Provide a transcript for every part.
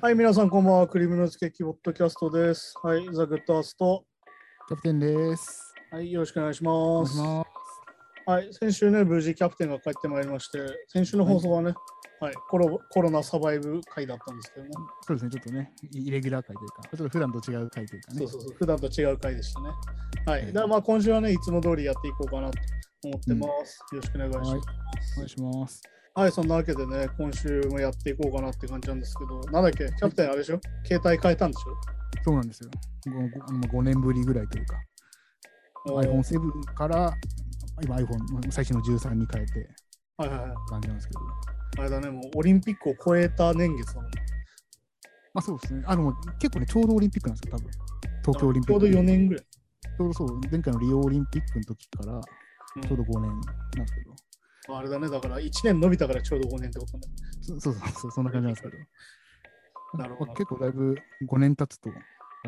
はい、皆さんこんばんは。クリームのつけきポッドキャストです。はい、ザ・グッドアースト。キャプテンです。はい、よろしくお願いします。はい、先週ね、無事キャプテンが帰ってまいりまして、先週の放送はね、はい、コロコロナサバイブ回だったんですけどね。そうですね、ちょっとね、イイレギュラー回というか、ちょっと普段と違う回というかね。そうそうそう、普段と違う回でしたね。はい、ええだからまあ今週はね、いつも通りやっていこうかなと思ってます。よろしくお願いします。はいお願いします。はい、そんなわけでね、今週もやっていこうかなって感じなんですけど、なんだっけ、キャプテンあれでしょ？携帯変えたんでしそうなんですよ。5, 5年ぶりぐらいというか、ょ iPhone7 から今 iPhone 最新の13に変えてはいはいはい。感じなんですけど、あれだね、もうオリンピックを超えた年月だもんね。まあそうですね。あの、結構ね、ちょうどオリンピックなんですよ、多分。東京オリンピック。ちょうど4年ぐらい。ちょうどそう、前回のリオオリンピックの時からうんちょうど5年なんですけど、あれだね、だから1年伸びたからちょうど5年ってことね。そそうそうそう、そんな感じなんですけど。なるほどまあ結構だいぶ5年経つと、わ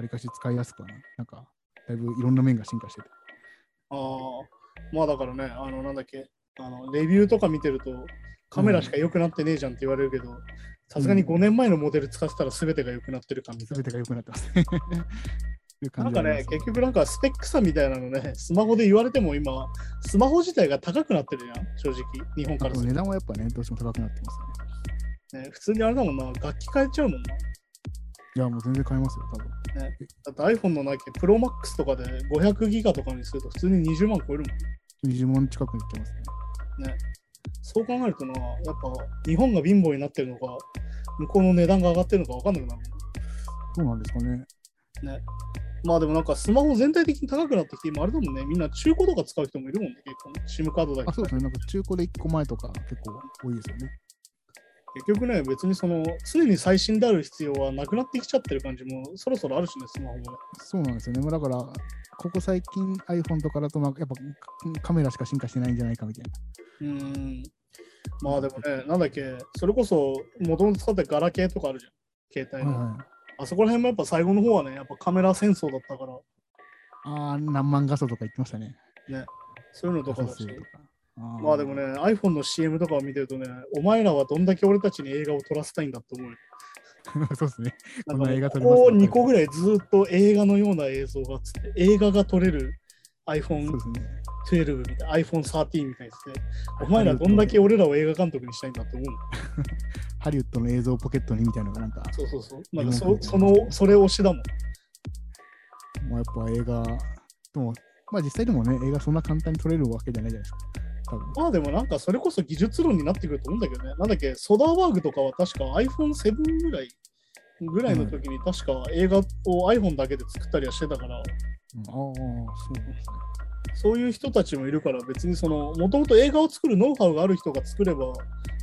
りかし使いやすくはな、なんか、だいぶいろんな面が進化してて。ああ、まあだからね、あの、なんだっけ、あの、レビューとか見てると、カメラしか良くなってねえじゃんって言われるけど、さすがに5年前のモデル使ってたら全てが良くなってる感みたいすべてが良くなってますな。なんかね結局なんかスペック差みたいなのね、スマホで言われても今、スマホ自体が高くなってるじゃん、正直、日本からするあと値段はやっぱね、どうしても高くなってますね。と、ね。普通にあれだもんな、楽器変えちゃうもんな。いや、もう全然買えますよ、多分。だって iPhone のなきプロマックスとかで500ギガとかにすると普通に20万超えるもん。20万近くにいってますね。ね。そう考えるとな、やっぱ日本が貧乏になってるのか、向こうの値段が上がってるのか分かんなくなるそうなんですかね。ね。まあでもなんかスマホ全体的に高くなってきて、今あれだもんね、みんな中古とか使う人もいるもんね、結構ね。SIM カードだけあ、そうですね。なんか中古で1個前とか結構多いですよね。結局ね、別にその常に最新である必要はなくなってきちゃってる感じもそろそろあるしね、スマホもね。そうなんですよね。まあだから、ここ最近 iPhone とかだと、まあやっぱカメラしか進化してないんじゃないかみたいな。うーん。まあでもね、なんだっけ、それこそ元々使ってガラケーとかあるじゃん、携帯の。はいはい。あそこら辺もやっぱ最後の方はね、やっぱカメラ戦争だったから、ああ、何万画素とか言ってましたね。そういうのとかだし。あーまあでもね、iPhone の CM とかを見てるとね、お前らはどんだけ俺たちに映画を撮らせたいんだって思うよ。そうですね。こんな映画撮りますここ2個ぐらいずっと映画のような映像がつって、映画が撮れるそう iPhone ですね。12みたいな、iPhone 13みたいですね。お前らどんだけ俺らを映画監督にしたいんだって思うの。ハリウッドの映像ポケットにみたいなのがなんか、そうそうそう。なんか日本そその、それ推しだもん。まあ、やっぱ映画、でも、まあ実際でもね、映画そんな簡単に撮れるわけじゃないじゃないですか。多分まあでもなんかそれこそ技術論になってくると思うんだけどね。なんだっけ、ソダーバーグとかは確か iPhone7 ぐらいぐらいの時に確か映画を iPhone だけで作ったりはしてたから、うんああ、そうですね。そういう人たちもいるから別にその、もともと映画を作るノウハウがある人が作れば、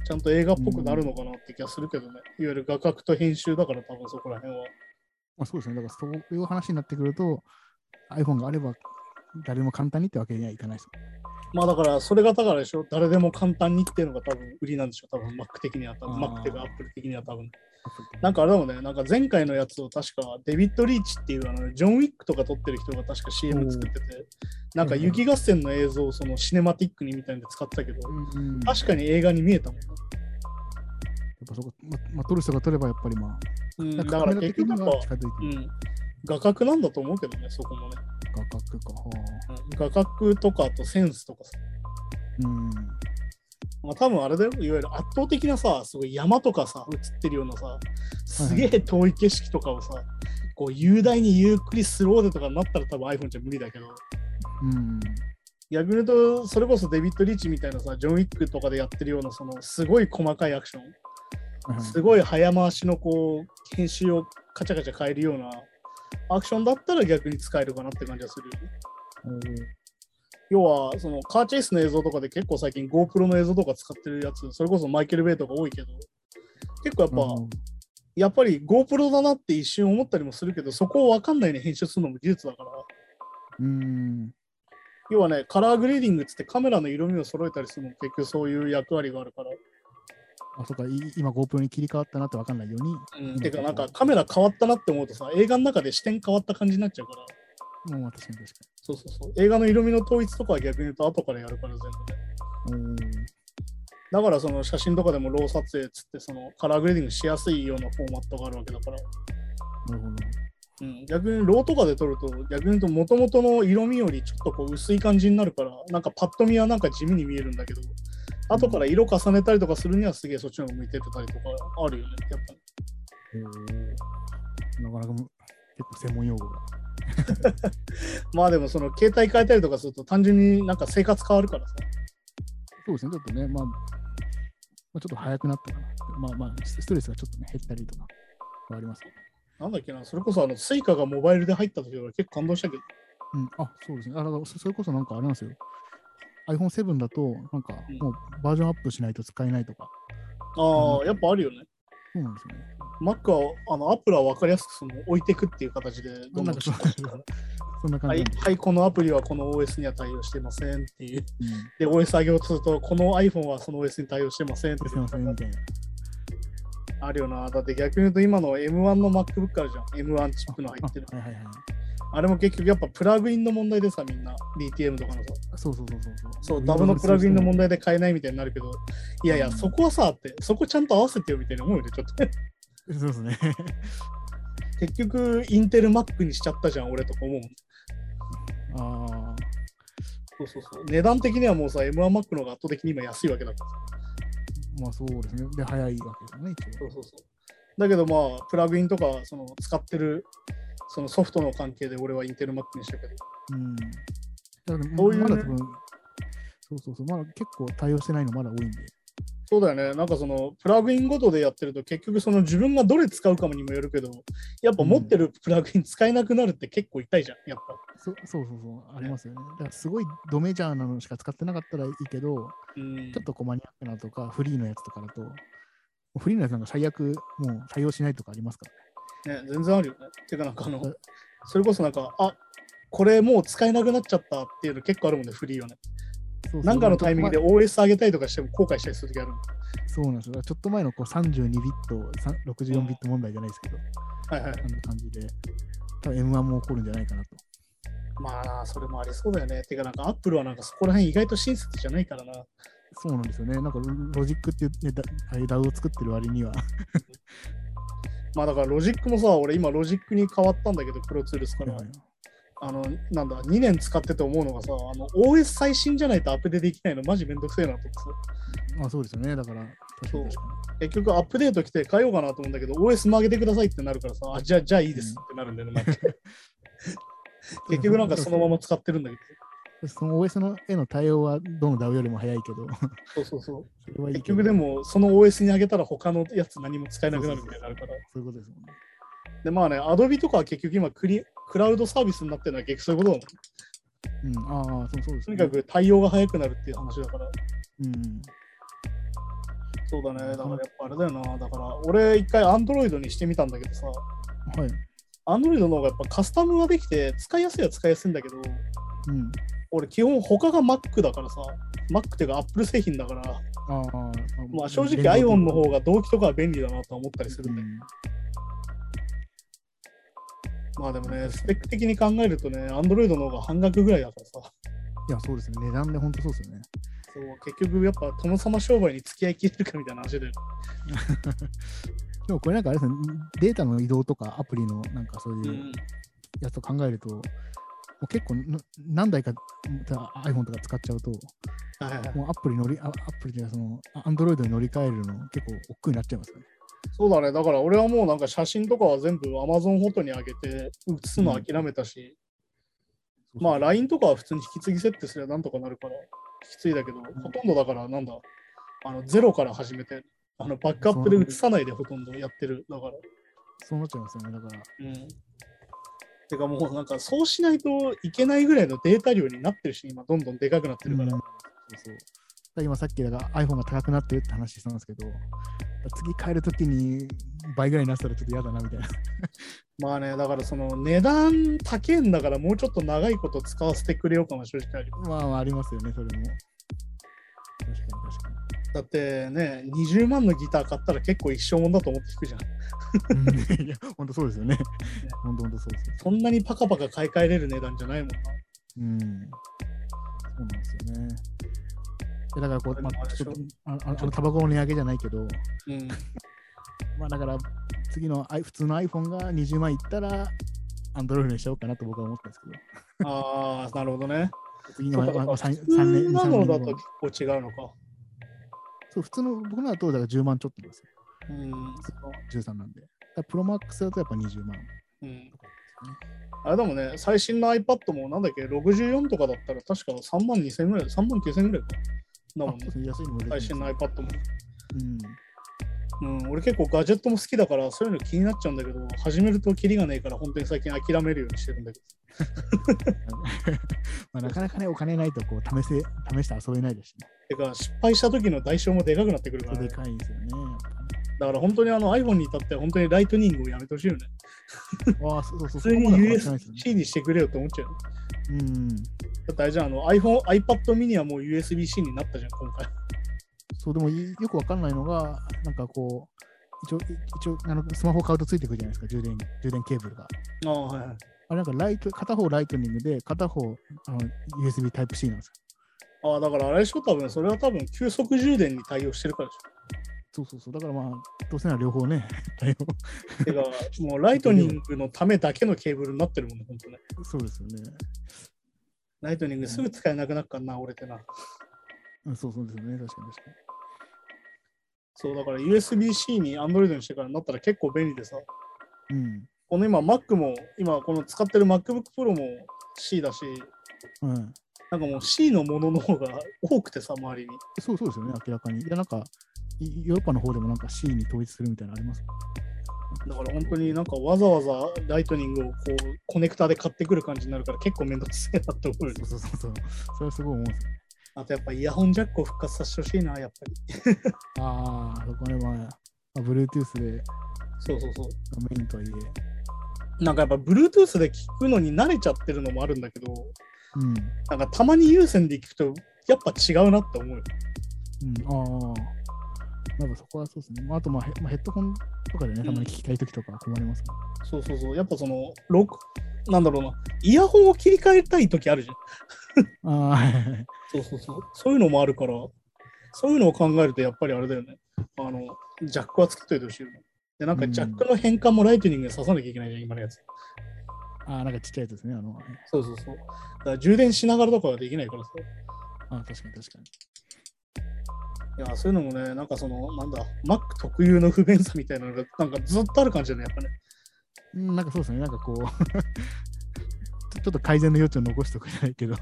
ちゃんと映画っぽくなるのかなって気がするけどね。いわゆる画角と編集だから多分そこら辺は。まあ、そうですね。だからそういう話になってくると、iPhone があれば誰も簡単にってわけにはいかないです。まあだからそれがだからでしょ。誰でも簡単にっていうのが多分売りなんでしょ。多分 Mac 的には多分 Mac っていうか Apple 的には多分。なんかあれだもんね、なんか前回のやつを確かデビッド・リーチっていうあのジョン・ウィックとか撮ってる人が確か CM 作ってて、なんか雪合戦の映像をそのシネマティックにみたいに使ってたけど、確かに映画に見えたもんね。ぱそこ、ままあ、撮る人が撮ればやっぱりまあ、うん、なんかだから結局やっぱ。うん、画角なんだと思うけどね、そこもね。画角か。画角とかあとセンスとかさ。うん。まあ多分あれだよ、いわゆる圧倒的なさ、すごい山とかさ、映ってるようなさ、すげえ遠い景色とかをさ、こう雄大にゆっくりスローでとかになったら多分 iPhone じゃ無理だけど、うん。逆に言うと、それこそデビッド・リーチみたいなさ、ジョン・ウィックとかでやってるような、そのすごい細かいアクション、はいはいすごい早回しのこう、編集をカチャカチャ変えるようなアクションだったら逆に使えるかなって感じがするよね。要は、そのカーチェイスの映像とかで結構最近 GoPro の映像とか使ってるやつ、それこそマイケル・ベイとか多いけど、結構やっぱ、うんやっぱり GoPro だなって一瞬思ったりもするけど、そこを分かんないように編集するのも技術だから、うん。要はね、カラーグレーディングっつってカメラの色味を揃えたりするのも結局そういう役割があるから。あ、そうか、い今 GoPro に切り替わったなって分かんないように。うん、てか、なんかカメラ変わったなって思うとさ、映画の中で視点変わった感じになっちゃうから、もう確かに確かそうそうそう。映画の色味の統一とかは逆に言うと後からやるから全部。うん。だからその写真とかでも RAW 撮影っつってその color grading しやすいようなフォーマットがあるわけだから、なるほど。うん、逆に RAW とかで撮ると逆に言うと元々の色味よりちょっとこう薄い感じになるからなんかパッと見はなんか地味に見えるんだけど後から色重ねたりとかするにはすげえそっちの方が向いてたりとかあるよねやっぱり。おなかなかむ結構専門用語が。まあでもその携帯変えたりとかすると単純になんか生活変わるからさ。そうですね、ちょっとね、まあ、まあ、ちょっと早くなったかな。まあまあ、ストレスがちょっとね、減ったりとかはありますけど。なんだっけな、それこそあの、 Suica がモバイルで入った時は結構感動したけど。うん、あ、そうですね。あだからそそれこそなんかあれなんですよ。iPhone7 だと、なんかうんもうバージョンアップしないと使えないとか。ああ、やっぱあるよね。そうなんですよね。Mac は、あの、Apple は分かりやすくその置いていくっていう形で、どんなそそんな感 はいじなんで、はい、このアプリはこの OS には対応してませんっていう。うんで、OS 上げようとすると、この iPhone はその OS に対応してませんってすいませんみたいな。あるよな。だって逆に言うと今の M1 の MacBook あるじゃん。M1 チップの入ってる。あはいはいはい。あれも結局やっぱプラグインの問題でさ、みんな。DTM とかのさ。そうそうそうそうそう。そう、ダブのプラグインの問題。題で買えないみたいになるけど、いやいや、うんそこはさ、って、そこちゃんと合わせてよみたいな思うよね、ちょっと。そうですね。結局、インテル Mac にしちゃったじゃん、俺とか思う。ああ、そうそうそう。値段的にはもうさ、M1 Mac の方が圧倒的に今安いわけだからさ。まあそうですね。で、早いわけですよね、一応。そうそうそう。だけどまあ、プラグインとか、その使ってるそのソフトの関係で俺はインテル Mac にしたけど。うん。だからそういうねまだ多分、そうそうそう、まだ結構対応してないのまだ多いんで。そうだよね。なんかそのプラグインごとでやってると結局その自分がどれ使うかにもよるけど、やっぱ持ってるプラグイン使えなくなるって結構痛いじゃん、やっぱ。そそうそうそう、ありますよね。だからすごいドメジャーなのしか使ってなかったらいいけど、うんちょっとこうマニアックなとか、フリーのやつとかだと、フリーのやつなんか最悪もう対応しないとかありますからね。ね、全然あるよね。てかなんかあのうん、それこそなんか、あこれもう使えなくなっちゃったっていうの結構あるもんね、フリーよね。なんかのタイミングでま OS 上げたりとかしても後悔したりするときある。そうなんですよ。ちょっと前のこう32ビット、さ64ビット問題じゃないですけど、はいはい。あんな感じで、多分 M1 も起こるんじゃないかなと。まあな、それもありそうだよね。てかなんか Apple はなんかそこら辺意外と親切じゃないからな。そうなんですよね。なんかロロジックっていう、ね、だああいう DAW を作ってる割には、まあだからロジックもさ、俺今ロジックに変わったんだけど、 Pro Tools から。あの、なんだ、2年使ってて思うのがさ、あの OS 最新じゃないとアップデートできないのマジめんどくせえなと思ってさ。あそうですよね。だから、確かに確か結局アップデート来て変えようかなと思うんだけど、OS 曲げてくださいってなるからさ、あ、じゃあ、じゃあいいですってなるんだよね。毎回結局なんかそのまま使ってるんだけに。その OS のへの対応はどの DAO よりも早いけど、ど、そうそうそう。それはいい結局で、もその OS に上げたら他のやつ何も使えなくなるみたいになるから。そういうことですもんね。で、まあね、Adobe とかは結局今クリクラウドサービスになってるのは結局そういうことだもん。うん、ああ、そうそうですね。とにかく対応が早くなるっていう話だから。うん。そうだね。だからやっぱあれだよな。だから俺一回 Android にしてみたんだけどさ、はい。Android の方がやっぱカスタムができて使いやすいは使いやすいんだけど、うん。俺基本他が Mac だからさ、Mac っていうか Apple 製品だから、ああ、まあ正直 iPhone の方が同期とかは便利だなとは思ったりするんだけど、まあでもね、スペック的に考えるとね、Android の方が半額ぐらいだからさ、いや、そうですね。値段で本当そうですよね。そう結局やっぱ殿様商売に付き合いきれるかみたいな話で、でもこれなんかあれですね、データの移動とかアプリのなんかそうう、いうんやつを考えると、もう結構な何台か iPhone とか使っちゃうと、はいはいはいもうアプリ乗り、あアプリでその、あ Android に乗り換えるの結構億劫になっちゃいますよね。そうだね、だから俺はもうなんか写真とかは全部 Amazon フォトに上げて写すの諦めたし、まあ LINE とかは普通に引き継ぎ設定すればなんとかなるから引き継いだけど、ほとんどだからなんだ、あのゼロから始めて、あのバックアップで写さないでほとんどやってる。だから。そうなっちゃいますよね。だから、うん。てかもうなんかそうしないといけないぐらいのデータ量になってるし、今どんどんでかくなってるから。うんそうそう。今さっきだから iPhone が高くなってるって話したんですけど、次買えるときに倍ぐらいになったらちょっと嫌だなみたいな。まあね、だからその値段高えんだからもうちょっと長いこと使わせてくれようかな、正直ある。まあまあありますよね、それも。確かに確かだってね、20万のギター買ったら結構一生もんだと思って弾くじゃん。いや、本当そうですよね。本当本当そうです。そんなにパカパカ買い替えれる値段じゃないもんな。うん。そうなんですよね。でだからこう、まあ、ちょっとあああのタバコの値上げじゃないけど、うん。まあだから次のアイ普通の iPhone が20万いったら、Android にしようかなと僕は思ったんですけど、ああ、なるほどね。次の、まあまあ、3, 普通年、3なのだと結構違うのか。そう、普通の僕のだとだから10万ちょっとですよ。うん。普通の13なんで。プロマックスだとやっぱ20万。うん。あれだもんね、最新の iPad もなんだっけ、64とかだったら確か3万2000ぐらい、3万9000ぐらいか。だもんね安いの最新の iPad も。うん。うん、俺結構ガジェットも好きだからそういうの気になっちゃうんだけど始めるとキリがねえから本当に最近諦めるようにしてるんだけ まあ、なかなかね、お金ないとこう試せ、試して遊べないですしね。どてか失敗した時の代償もでかくなってくるから、ね、でかいんですよね。だから本当にあの iPhone に至っては本当にライトニングをやめてほしいよね ああ、そうそうそう。普通にそこまでは変わってないですよね USB-C にしてくれよって思っちゃううん。だってあれじゃの iPhone、iPad mini はもう USB-C になったじゃん今回そう、でもいよくわかんないのが、なんかこう、一応、一応あのスマホ買うとついてくるじゃないですか、充電充電ケーブルが。ああはいはいあれなんかライト、片方ライトニングで、片方あの USB Type-C なんですよ。ああだからあれでしょ多分それは多分急速充電に対応してるからでしそうそうそう。だからまあ、どうせなら両方ね、対応。ょてかもうライトニングのためだけのケーブルになってるもんね本当ねそうですよね。ライトニングすぐ使えなくなるからな俺ってなうんそうそうですよね。確かに確かそうだから USB-C に Android にしてからなったら結構便利でさ、に。うん。この今 Mac も、今この使ってる MacBook Pro も C だし、うん。なんかもう C のものの方が多くてさ、周りに。そうそうですよね、明らかに。いや、なんか、いヨーロッパの方でもなんか C に統一するみたいなのありますだから本当になんかわざわざライトニングをこうコネクタで買ってくる感じになるから結構めんどくせえなって思うそうそうそうそう。それはすごい思うんですよね。あとやっぱイヤホンジャックを復活させてほしいな、やっぱり。ああ、そこね、まあ、まあ、Bluetooth でそうそうそう。メインとはいえ。なんかやっぱ Bluetooth で聞くのに慣れちゃってるのもあるんだけど、うん。なんかたまに有線で聞くとやっぱ違うなって思うよ。うん、ああ。なんかそこはそうですね。まあ、あと、まあヘ、まあ、ヘッドホンとかでね、たまに聞きたいときとか困りますもん。そうそうそう。やっぱその、録なんだろうな、イヤホンを切り替えたい時あるじゃん。ああ。そうそうそう。そういうのもあるから、そういうのを考えるとやっぱりあれだよね。あの、ジャックはつけといてほしいよね。で、なんかジャックの変換もライトニングで刺さなきゃいけないじゃん、今のやつ。ああ、なんかちっちゃいやつですね。あの、そうそうそう。だから充電しながらとかはできないからさ。ああ、確かに確かに。いや、そういうのもね、なんかその、なんだ、Mac 特有の不便さみたいなのが、なんかずっとある感じだね、やっぱね。うん、なんかそうですね。なんかこうちょ、ちょっと改善の余地を残しておくじゃないけど、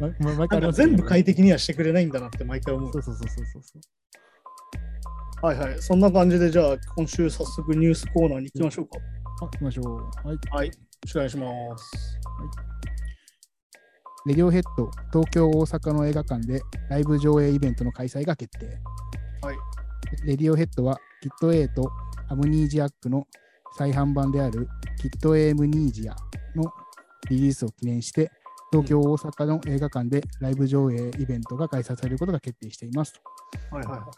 まま毎なんか回ね 全部快適にはしてくれないんだなって毎回思うそ。うそうそうそうそうそう。はいはい。そんな感じで、じゃあ、今週早速ニュースコーナーに行きましょうか。あ、行きましょう。はい。はい。よろしくお願いします。レディオヘッド東京、大阪の映画館でライブ上映イベントの開催が決定。はい。レディオヘッドはキット A とアムニージアックの再販版であるキット A ムニージアのリリースを記念して東京、大阪の映画館でライブ上映イベントが開催されることが決定しています。はいはいはい。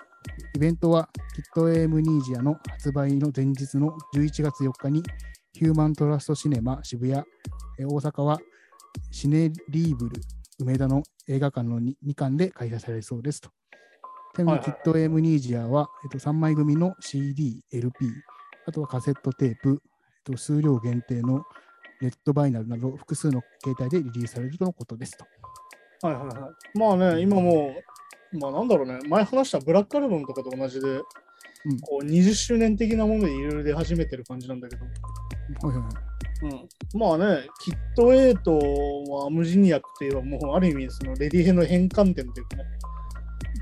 イベントはキット A ムニージアの発売の前日の11月4日にヒューマントラストシネマ渋谷、え大阪はシネリーブル梅田の映画館の 2, 2館で開催されるそうですと。ちなみにはいはいキット A ムニージアは、えっと、3枚組の CD、LP、あとはカセットテープ、えっと、数量限定のレッドバイナルなど複数の形態でリリースされるとのことですと。はいはいはい。まあね、今もう、まあなんだろうね、前話したブラックアルバムとかと同じで、うんこう20周年的なものでいろいろ出始めてる感じなんだけど、はいはいはいうん、まあね、キット A とアムジニアックといえば、もうある意味、そのレディヘの変換点というかね、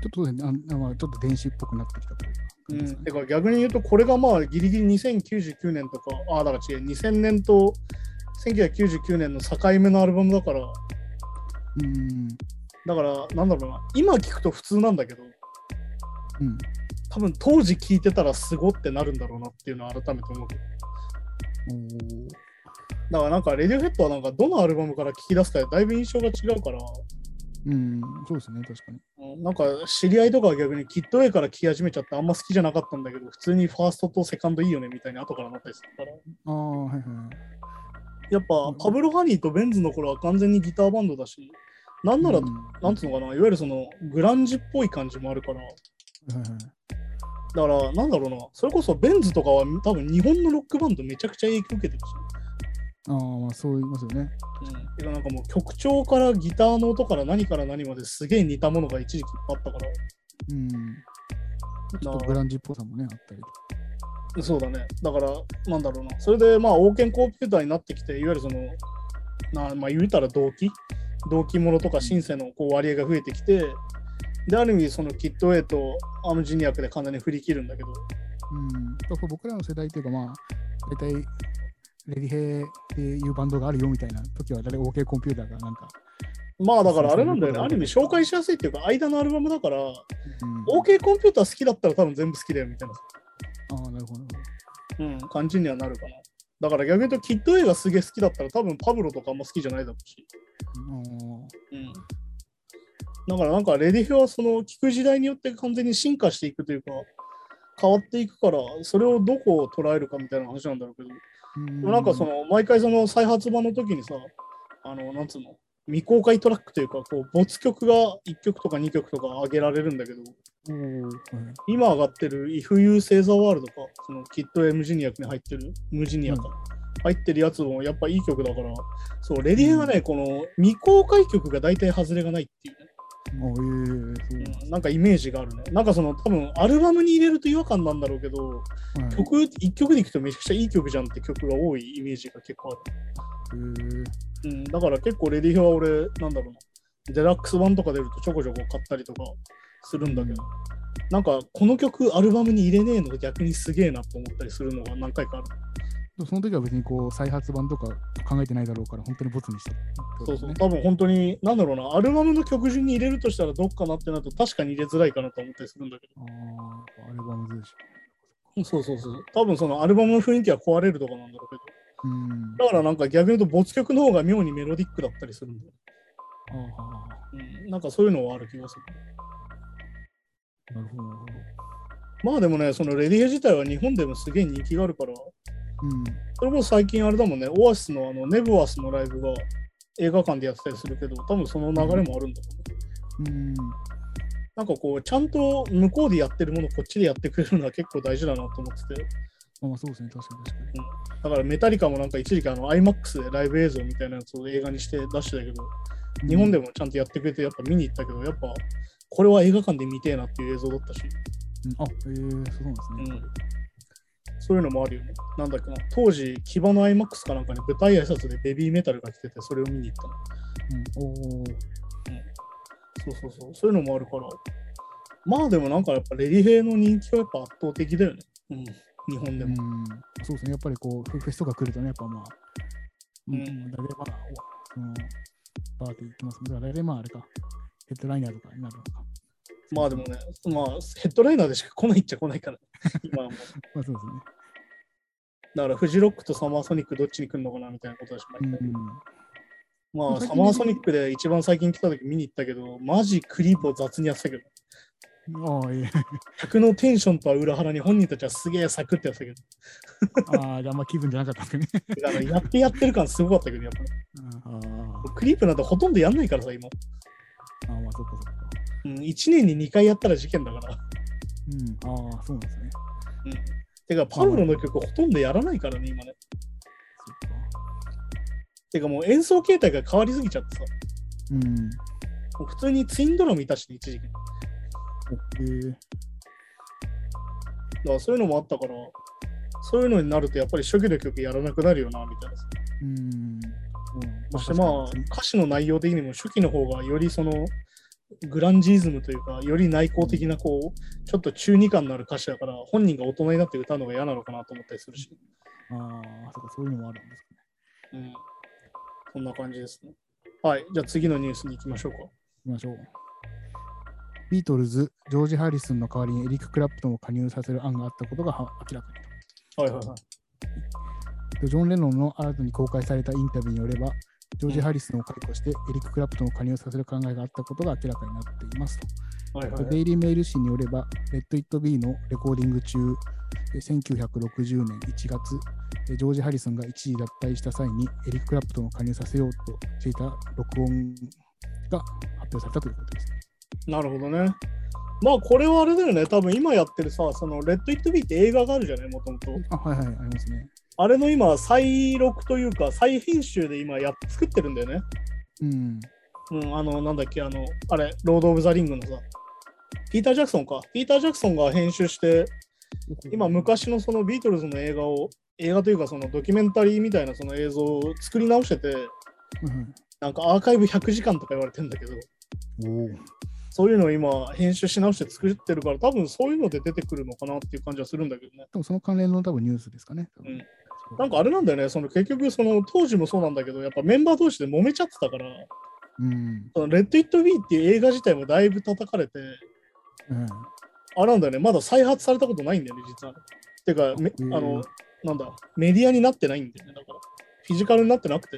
ちょっとあちょっと電子っぽくなってきたというかう。ん、てか逆に言うと、これがまあギリギリ2099年とか、ああ、だから違う、2000年と1999年の境目のアルバムだから、うん。だから、なんだろうな、今聞くと普通なんだけど、うん。多分当時聞いてたらすごってなるんだろうなっていうのは改めて思うけど。だからなんか、レディオヘッドはなんかどのアルバムから聞き出すかでだいぶ印象が違うから、うん、そうですね、確かに。うんなんか知り合いとかは逆にキット A から聞き始めちゃってあんま好きじゃなかったんだけど、普通にファーストとセカンドいいよねみたいに後からなったりするから。ああ、はいはい。やっぱパブロ・ハニーとベンズの頃は完全にギターバンドだし、なんなら、うんなんつうのかな、いわゆるそのグランジっぽい感じもあるから、はいはいだから、なんだろうな、それこそベンズとかは多分日本のロックバンドめちゃくちゃ影響受けてるし、ああ、まあそう言いますよね。うん、てかなんかもう曲調からギターの音から何から何まですげえ似たものが一時期いっぱいあったから、うん。ちょっとグランジっぽさもね、あったりと。そうだね。だから、なんだろうな。それで、まあ、王権コンピューターになってきて、いわゆるその、なまあ、言うたら動機？動機ものとかシンセのこう割合が増えてきて、で、ある意味、そのキット A とアームジニアクで完全に振り切るんだけど、うん。僕らの世代っていうか、まあ、大体、レディヘイっていうバンドがあるよみたいな時は、誰 OK コンピューターがなんか、まあ、だからあれなんだよね。そうそうある意味、紹介しやすいっていうか、間のアルバムだから、うん、OK コンピューター好きだったら多分全部好きだよみたいな、ああ、なるほど。うん、感じにはなるかな。だから逆に言うと、キット A がすげえ好きだったら、多分パブロとかあんま好きじゃないだろうし。うんうん。だからなんかレディフはその聞く時代によって完全に進化していくというか変わっていくからそれをどこを捉えるかみたいな話なんだろうけど、うんでもなんかその毎回その再発版の時にさあのなんつうの？未公開トラックというかこう没曲が1曲とか2曲とか上げられるんだけどおーはい今上がってる If You Say the World かそのキッド M ジニアに入ってる？ムジニアか、入ってるやつもやっぱいい曲だからそうレディフがね、この未公開曲が大体外れがないっていうねそう。うん。なんかイメージがあるね。なんかその多分アルバムに入れると違和感なんだろうけど、はい。曲一曲でいくとめちゃくちゃいい曲じゃんって曲が多いイメージが結構ある。うん、だから結構レディーは俺、なんだろうな、デラックス版とか出るとちょこちょこ買ったりとかするんだけど、なんかこの曲アルバムに入れねえのが逆にすげえなと思ったりするのが何回かある。その時は別にこう再発版とか考えてないだろうから、本当にボツにしてそうそう。多分本当に、なんだろうな、アルバムの曲順に入れるとしたらどっかなってなると確かに入れづらいかなと思ったりするんだけど。ああ、アルバム重視。そうそうそう。多分そのアルバムの雰囲気は壊れるとかなんだろうけど。うん。だからなんか逆に言うと没曲の方が妙にメロディックだったりするんだよ。あうん、なんかそういうのはある気がする。あ、なるほど。まあでもね、そのレディヘ自体は日本でもすげえ人気があるから、うん。それこそ最近あれだもんね、オアシスのあのネブワスのライブが映画館でやってたりするけど、多分その流れもあるんだろうね。うん。なんかこう、ちゃんと向こうでやってるものこっちでやってくれるのは結構大事だなと思ってて。まあそうですね、確かに確かに。だからメタリカもなんか一時期あの IMAX でライブ映像みたいなやつを映画にして出してたけど、日本でもちゃんとやってくれてやっぱ見に行ったけど、やっぱこれは映画館で見てえなっていう映像だったし、うんあ、ええそうなんですね。うんそういうのもあるよね。なんだっけな、当時、キバの IMAX かなんかに舞台挨拶でベビーメタルが来てて、それを見に行ったの。うん、おーそうそうそう、そういうのもあるから。まあでもなんかやっぱレディヘイの人気はやっぱ圧倒的だよね。うん、日本でも。うん、そうですね、やっぱりこう、フフェスとか来るとね、やっぱまあ、うん、うん大体まあ、おその、パーティー行きますだから大体まああれか、ヘッドライナーとかになるのか。まあでもね、まあヘッドライナーでしか来ないっちゃ来ないから、今はもう。まあそうですね。だからフジロックとサマーソニックどっちに来るのかなみたいなことだし、毎回うん、まあサマーソニックで一番最近来た時見に行ったけど、マジクリープを雑にやってたけど、ああ、いえ。客のテンションとは裏腹に本人たちはすげえサクってやってたけど、ああ、ああんま気分じゃなかったんですかね。あのやってやってる感すごかったけど、やっぱああ、クリープなんてほとんどやんないからさ、今。ああ、まあそっかそっか。うん、1年に2回やったら事件だから。うん、ああ、そうなんですね。うん。てか、パウロの曲ほとんどやらないからね、今ね。そっか。てかもう演奏形態が変わりすぎちゃってさ、うん。もう普通にツインドラムいたしね、一時期。だかおえーらそういうのもあったから、そういうのになるとやっぱり初期の曲やらなくなるよな、みたいなさ。うん。そしてまあ、歌詞の内容的にも初期の方がよりその、グランジーズムというか、より内向的な、こう、ちょっと中二感のある歌詞だから、本人が大人になって歌うのが嫌なのかなと思ったりするし。ああ、そっか、そういうのもあるんですかね。うん。そんな感じですね。はい。じゃあ次のニュースに行きましょうか。行きましょう。ビートルズ、ジョージ・ハリスンの代わりにエリック・クラプトンを加入させる案があったことがは明らかにはいはいはい。と。ジョン・レノンの新たに公開されたインタビューによれば、ジョージ・ハリスンを解雇してエリック・クラプトンを加入させる考えがあったことが明らかになっていますと。はいはいデイリー・メール紙によれば、レッド・イット・ビーのレコーディング中、え1960年1月、えジョージ・ハリソンが一時脱退した際にエリック・クラプトンを加入させようとしていた録音が発表されたということですね。なるほどね。まあこれはあれだよね、多分今やってるさ、そのレット・イット・ビーって映画があるじゃない、もともと。あ、はいはい、ありますね。あれの今、再録というか、再編集で今やっ作ってるんだよね。うん。うん、あの、なんだっけ、あの、あれ、ロード・オブ・ザ・リングのさ、ピーター・ジャクソンか。ピーター・ジャクソンが編集して、今、昔のそのビートルズの映画を、映画というか、そのドキュメンタリーみたいなその映像を作り直してて、うんなんかアーカイブ100時間とか言われてんだけど、おお。そういうのを今、編集し直して作ってるから、多分そういうので出てくるのかなっていう感じはするんだけどね。でもその関連の多分ニュースですかね。多分うんなんかあれなんだよね、その結局、その当時もそうなんだけど、やっぱメンバー同士で揉めちゃってたから、うん。そのレッド・イット・ビーっていう映画自体もだいぶ叩かれて、うん。あれなんだよね、まだ再発されたことないんだよね、実は。てか、めあの、なんだ、メディアになってないんだよね、だから。フィジカルになってなくて。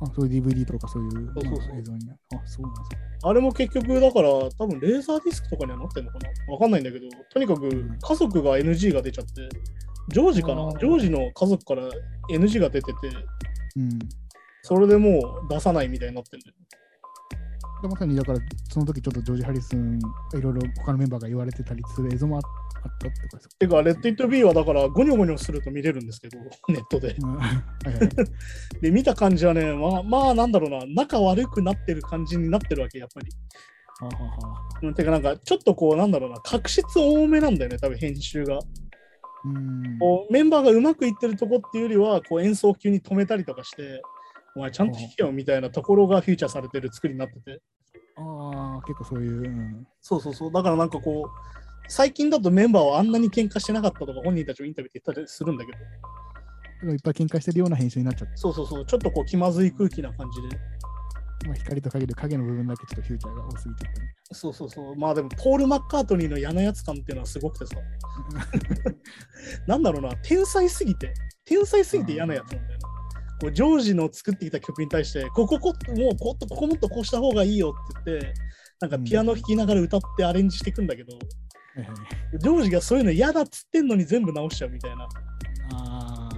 あ、そういう DVD とかそういうそうそうそうまあ映像になる。あ、そうなんですね。あれも結局、だから、多分レーザーディスクとかにはなってんのかなわかんないんだけど、とにかくん家族が NG が出ちゃって、ジョージかな？ジョージの家族から NG が出てて、うん。それでもう出さないみたいになってんだよ。でまさにだから、その時ちょっとジョージ・ハリスン、いろいろ他のメンバーが言われてたりする映像もああったってことですか？てか、レッド・イット・ビーはだから、ゴニョゴニョすると見れるんですけど、ネットで。うん はいはいで、見た感じはね、まあ、まあ、なんだろうな、仲悪くなってる感じになってるわけ、やっぱり。はあはあはあうん、てか、なんか、ちょっとこう、なんだろうな、確執多めなんだよね、多分編集が。うん。こうメンバーがうまくいってるとこっていうよりは、こう演奏急に止めたりとかして、お前ちゃんと弾けよみたいなところがフィーチャーされてる作りになってて。ああ、結構そういう。うんそうそうそう。だからなんかこう、最近だとメンバーはあんなに喧嘩してなかったとか本人たちもインタビューで言ったりするんだけど、いっぱい喧嘩してるような編集になっちゃって、そうそうそう、ちょっとこう気まずい空気な感じで。まあ、光と影で影の部分だけちょっとフューチャーが多すぎちゃったり。そうそうそう。まあでも、ポール・マッカートニーの嫌なやつ感っていうのはすごくてさ、なんだろうな、天才すぎて、天才すぎて嫌なやつなんだよね。こうジョージの作ってきた曲に対して、こここ、もうここここもっとこうした方がいいよって言って、なんかピアノ弾きながら歌ってアレンジしていくんだけど、はいはいジョージがそういうの嫌だっつってんのに全部直しちゃうみたいな。あ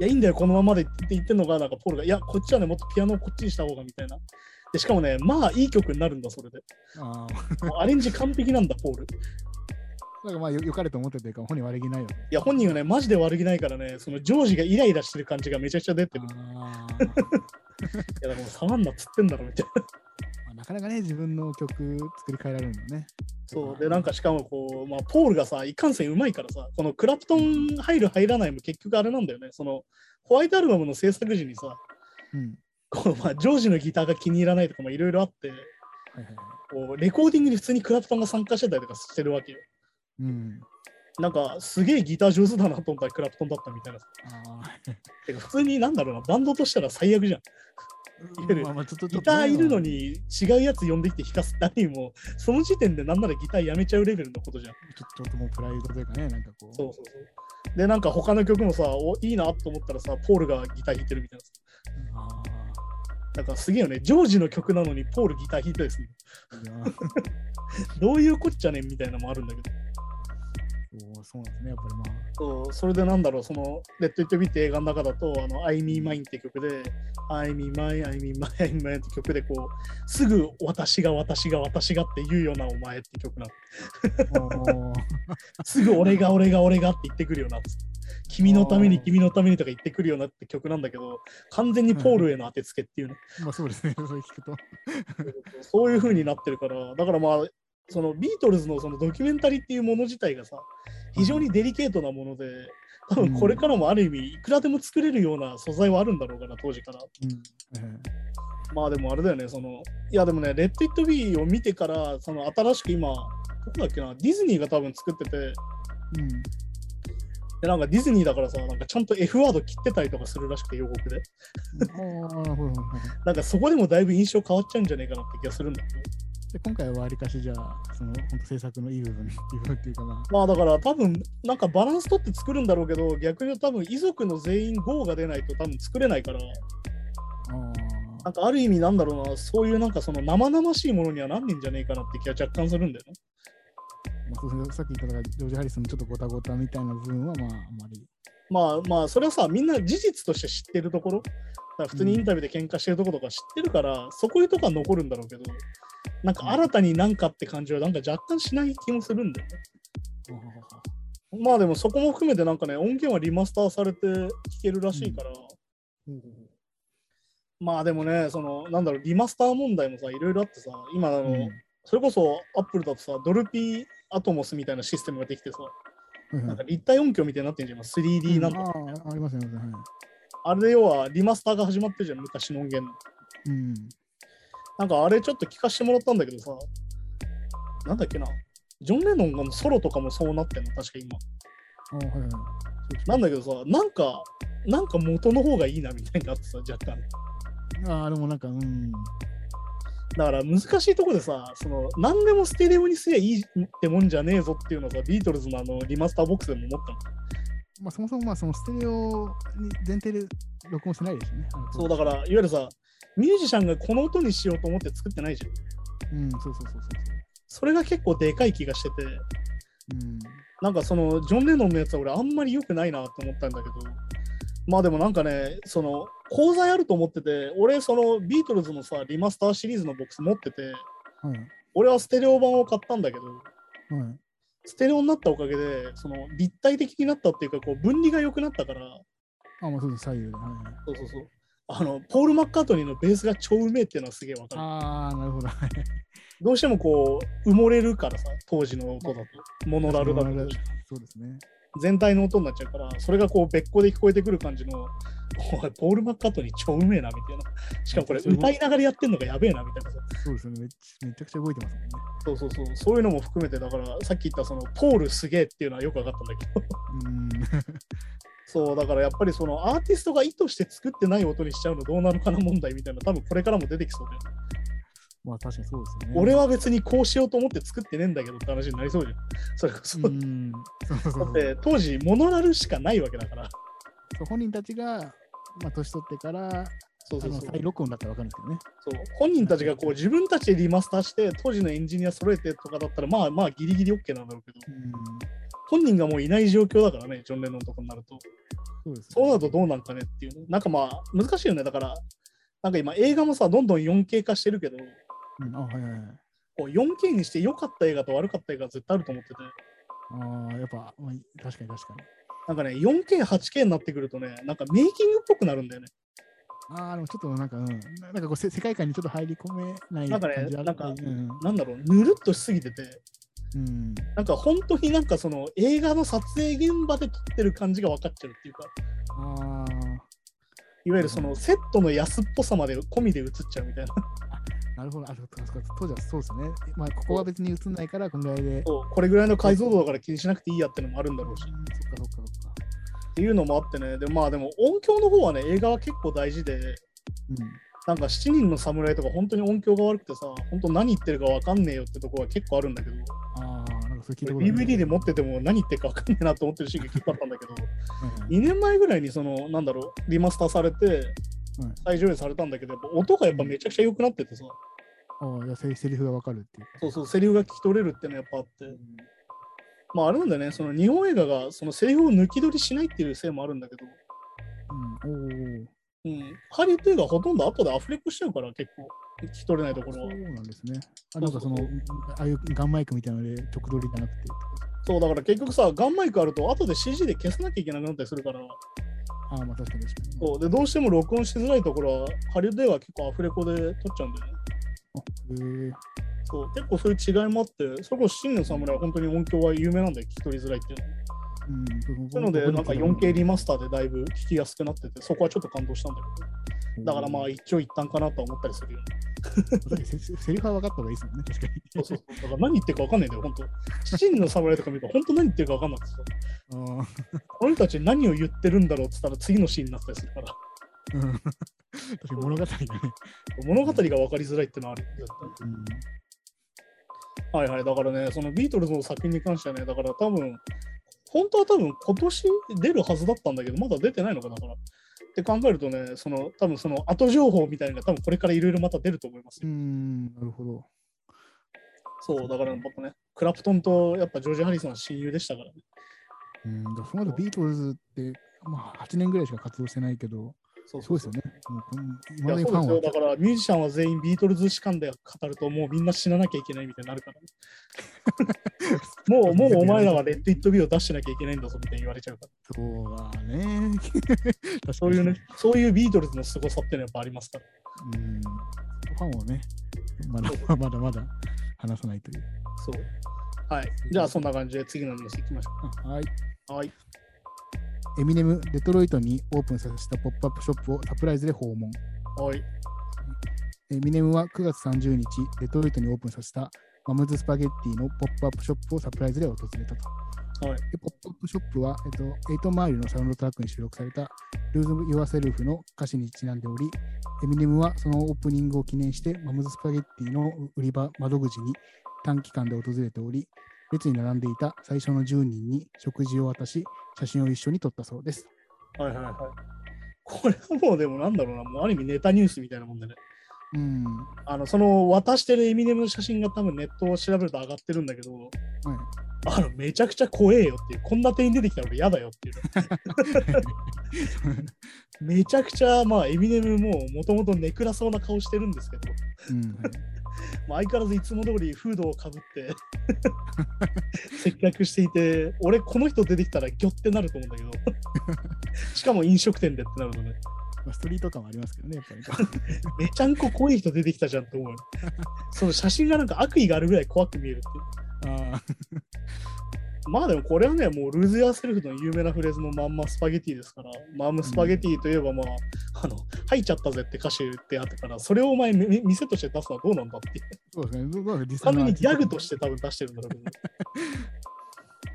いや、いいんだよ、このままでって言ってんのが、なんかポールが、いや、こっちはね、もっとピアノをこっちにした方がみたいな。でしかもね、まあいい曲になるんだ、それで。ーあ アレンジ完璧なんだ、ポール。なんかまあよよかれと思ってというか、本人悪気ないよね。いや、本人はね、マジで悪気ないからね、そのジョージがイライラしてる感じがめちゃくちゃ出てる。いや、だからもう触んなっつってんだろ、みたいな。まあなかなかね、自分の曲作り変えられるのね。そう。で、なんかしかもこう、まあ、ポールがさ、いかんせんうまいからさ、このクラプトン入る入らないも結局あれなんだよね。その、ホワイトアルバムの制作時にさ、うん。こうまあ、ジョージのギターが気に入らないとかもいろいろあって。こうレコーディングに普通にクラプトンが参加してたりとかしてるわけよ。うん。なんか、すげえギター上手だなと思ったらクラプトンだったみたいな。あてか普通になんだろうな、バンドとしたら最悪じゃん。ギターいるの。に違うやつ呼んできて弾かす何も、その時点でなんならギターやめちゃうレベルのことじゃん。ちょちょっともうプライドというかね、なんかこう。そうそうそう。で、なんか他の曲もさ、おいいなと思ったらさ、ポールがギター弾いてるみたいなさ。あなんかすげえよね。ジョージの曲なのにポールギター弾いてですね。あ。いやどういうこっちゃねんみたいなのもあるんだけど。そうそうなんですね、やっぱりまあ。そうそれでなんだろう、その、レッド・イット・ビーって映画の中だと、あの、I Me Mine って曲で、I Me Mine, I Me Mine, I Me Mine って曲で、こう、すぐ私が私が私がって言うようなお前って曲なの。すぐ俺が俺が俺がって言ってくるような。君のために君のためにとか言ってくるようなって曲なんだけど、完全にポールへの当てつけっていうね。まあそうですね、そう聞くと。そういう風になってるから、だからまあ、そのビートルズのそのドキュメンタリーっていうもの自体がさ、非常にデリケートなもので、多分これからもある意味、いくらでも作れるような素材はあるんだろうから、当時から。うん。まあでもあれだよね、その、いやでもね、レッド・イット・ビーを見てから、その新しく今、どこだっけな、ディズニーが多分作ってて、うん。でなんかディズニーだからさ、なんかちゃんと F ワード切ってたりとかするらしくて、予告で。なんかそこでもだいぶ印象変わっちゃうんじゃないかなって気がするんだけど。で今回はわりかしじゃあ、その本当制作のいい部分、いい部分っていうかまあ、まあだから多分なんかバランス取って作るんだろうけど逆に多分遺族の全員 GO が出ないと多分作れないからあなんかある意味なんだろうなそういうなんかその生々しいものにはなんねんじゃねえかなって気は若干するんだよね。まあ、そうさっき言ったからジョージ・ハリスのちょっとゴタゴタみたいな部分はまああんまり。まあまあ、それはさ、みんな事実として知ってるところ、だから普通にインタビューで喧嘩してるところとか知ってるから、そこいうとこは残るんだろうけど、なんか新たになんかって感じはなんか若干しない気もするんだよね。まあでもそこも含めてなんかね、音源はリマスターされて聴けるらしいから、まあでもね、そのなんだろう、リマスター問題もさ、いろいろあってさ、今あの、うんそれこそアップルだとさ、ドルピーアトモスみたいなシステムができてさ、はいはいなんか立体音響みたいになってんじゃん、今 3D なんとか、ああ、ありますね。ありますねはいあれで要はリマスターが始まってるじゃん、昔の音源の。うん。なんかあれちょっと聞かせてもらったんだけどさ、なんだっけな、ジョン・レノンがソロとかもそうなってんの、確か今。ああ、はいはい。なんだけどさ、なんか、なんか元の方がいいなみたいになってさ、若干。ああ、でもなんか、うん。だから難しいとこでさ、その何でもステレオにすりゃいいってもんじゃねえぞっていうのをさ、ビートルズのあのリマスターボックスでも思ったの。まあ、そもそもまあそのステレオに前提で録音してないですよね。そうだから、いわゆるさ、ミュージシャンがこの音にしようと思って作ってないじゃん。うん、そうそうそうそうそれが結構でかい気がしてて。うん。なんかそのジョン・レノンのやつは俺あんまり良くないなと思ったんだけど、まあでもなんかね、その功罪あると思ってて、俺そのビートルズのさ、リマスターシリーズのボックス持ってて、はい。俺はステレオ版を買ったんだけど、はい。ステレオになったおかげで、その立体的になったっていうか、こう分離が良くなったから、あ、まあそうです、左右で。はいはい、そうそうそう。あの、ポール・マッカートニーのベースが超うめえっていうのはすげえわかる。ああ、なるほど。はいどうしてもこう、埋もれるからさ、当時の音だと。モノラルだと。そうですね。全体の音になっちゃうから、それがこう別個で聞こえてくる感じの、ポール・マッカートニー超うめえなみたいな。しかもこれ歌いながらやってんのがやべえなみたいなさ。そうですよねめっちゃ。めちゃくちゃ動いてますもんね。そうそうそう。そういうのも含めて、だからさっき言ったそのポールすげえっていうのはよく分かったんだけど。うん。そう、だからやっぱりそのアーティストが意図して作ってない音にしちゃうのどうなのかな問題みたいな、多分これからも出てきそうで。まあ確かにそうですね。俺は別にこうしようと思って作ってねえんだけどって話になりそうじゃん。それこそ。うん。そうそうそうだって当時モノラルしかないわけだから。そう本人たちが、まあ、年取ってから、そうそうそう再録音だったら分かるんですけどね。そう本人たちがこう自分たちでリマスターして当時のエンジニア揃えてとかだったらまあまあギリギリ OK なんだろうけどうん。本人がもういない状況だからねジョン・レノンとかになるとそうです、そうなるとどうなんかねっていうねなんかまあ難しいよねだからなんか今映画もさどんどん 4K 化してるけどうん。あ、はいはいはい。こう 4K にして良かった映画と悪かった映画は絶対あると思っててああ、やっぱ、まあ、確かに確かに。なんかね 4K、8K になってくるとねなんかメイキングっぽくなるんだよねああ、でもちょっとなんか、うん、ななんかこうせ世界観にちょっと入り込めないなんかねなんかうんなんだろうぬるっとしすぎててうん、なんか本当になんかその映画の撮影現場で撮ってる感じが分かっちゃうっていうかあいわゆるそのセットの安っぽさまで込みで映っちゃうみたいな。あ、なるほど。あ、そうかそうか当時はそうですね。まあ、ここは別に映んないから、このぐらいで。これぐらいの解像度だから気にしなくていいやってのもあるんだろうし。うんそっかそっかそっか。っていうのもあってね。でまあでも音響の方はね、映画は結構大事で、うん。なんか7人の侍とか本当に音響が悪くてさ、本当何言ってるか分かんねえよってとこは結構あるんだけど、ああ、なんかそれ聞いたこと俺 DVD で持ってても何言ってるか分かんねえなと思ってるシーンが結構あったんだけど、はい2年前ぐらいにその、なんだろう、リマスターされて、再上映されたんだけど、やっぱ音がやっぱめちゃくちゃ良くなっててさ、ああ、セリフがわかるっていうか。そうそう、セリフが聞き取れるってのやっぱあって、まああれなんだよね、その日本映画がそのセリフを抜き取りしないっていうせいもあるんだけど、うん。おーうん、ハリウッド映画はほとんど後でアフレコしちゃうから結構聞き取れないところはそう。なんですね。あ、なんかその、ああいうガンマイクみたいなので直撮りじゃなくて。そうだから結局さ、ガンマイクあると後で CG で消さなきゃいけなくなったりするから、ああ、まあ確かに確かに。そうでどうしても録音しづらいところはハリウッド映画は結構アフレコで撮っちゃうんだよね。あへえそう結構そういう違いもあって、それこそ真の侍は本当に音響は有名なんだよ、聞き取りづらいっていうのは。うん。そういうので、なんか 4K リマスターでだいぶ聞きやすくなってて、そこはちょっと感動したんだけど、だからまあ一長一短かなとは思ったりするよね。あ、セセリフは分かった方がいいですもんね、確かに。そうそう。だから何言ってるか分かんないんだよ、本当。七人の侍とか見ると、本当何言ってるか分かんなくてさ、この人たち何を言ってるんだろうって言ったら次のシーンになったりするから、うん。確かに物語がね。物語が分かりづらいってのはある。絶対うん。はいはい。だからね、そのビートルズの作品に関してはね、だから多分、本当は多分今年出るはずだったんだけど、まだ出てないのかだから。って考えるとね、その多分その後情報みたいなのが多分これからいろいろまた出ると思いますうよ。ん、なるほど。そう、だからやっぱね、クラプトンとやっぱジョージ・ハリソンは親友でしたからね。うん、だからその後ビートルズって、まあ、8年ぐらいしか活動してないけど、そうそうですよね。もううんそうですよだからミュージシャンは全員ビートルズ史観で語るともうみんな死ななきゃいけないみたいになるから、ね、もうもうお前らはレット・イット・ビーを出してなきゃいけないんだぞみたいに言われちゃうからそうだね。そういうね、そういうビートルズの凄さってのはやっぱありますから。うん。ファンはね、まだまだまだ話さないという。そう。はい。じゃあそんな感じで次のニュースいきましょあはい。う。はい。エミネム、デトロイトにオープンさせたポップアップショップをサプライズで訪問。はい。エミネムは9月30日、デトロイトにオープンさせたマムズスパゲッティのポップアップショップをサプライズで訪れたと。はい。でポップアップショップは、えっと、8マイルのサウンドトラックに収録された Lose Yourself の歌詞にちなんでおり、エミネムはそのオープニングを記念してマムズスパゲッティの売り場窓口に短期間で訪れており、列に並んでいた最初の10人に食事を渡し、写真を一緒に撮ったそうです。はいはいはい。これはもうでもなんだろうな、もうある意味ネタニュースみたいなもんでね。うん。あの、その渡してるエミネムの写真が多分ネットを調べると上がってるんだけど、はい。あの、めちゃくちゃ怖えよっていう、こんな点に出てきたら俺嫌だよっていう。めちゃくちゃ、まあ、エミネムももともとネクラそうな顔してるんですけど、うん。まあ、相変わらずいつも通りフードをかぶって 接客していて、俺この人出てきたらギョってなると思うんだけど、しかも飲食店でってなるとね、まあ、ストリート感はありますけどね、やっぱり。めちゃんこ怖い人出てきたじゃんって思うよ。その写真がなんか悪意があるぐらい怖く見えるっていう。ああ。まあでもこれはね、もうルーズ・ヤーセルフの有名なフレーズのまんまスパゲティですから、マムスパゲティといえばまあ、あの、入っちゃったぜって歌詞ってあったから、それをお前み店として出すのはどうなんだって。そうですね。どうどう実際の完全にギャグとして多分出してるんだろうけど。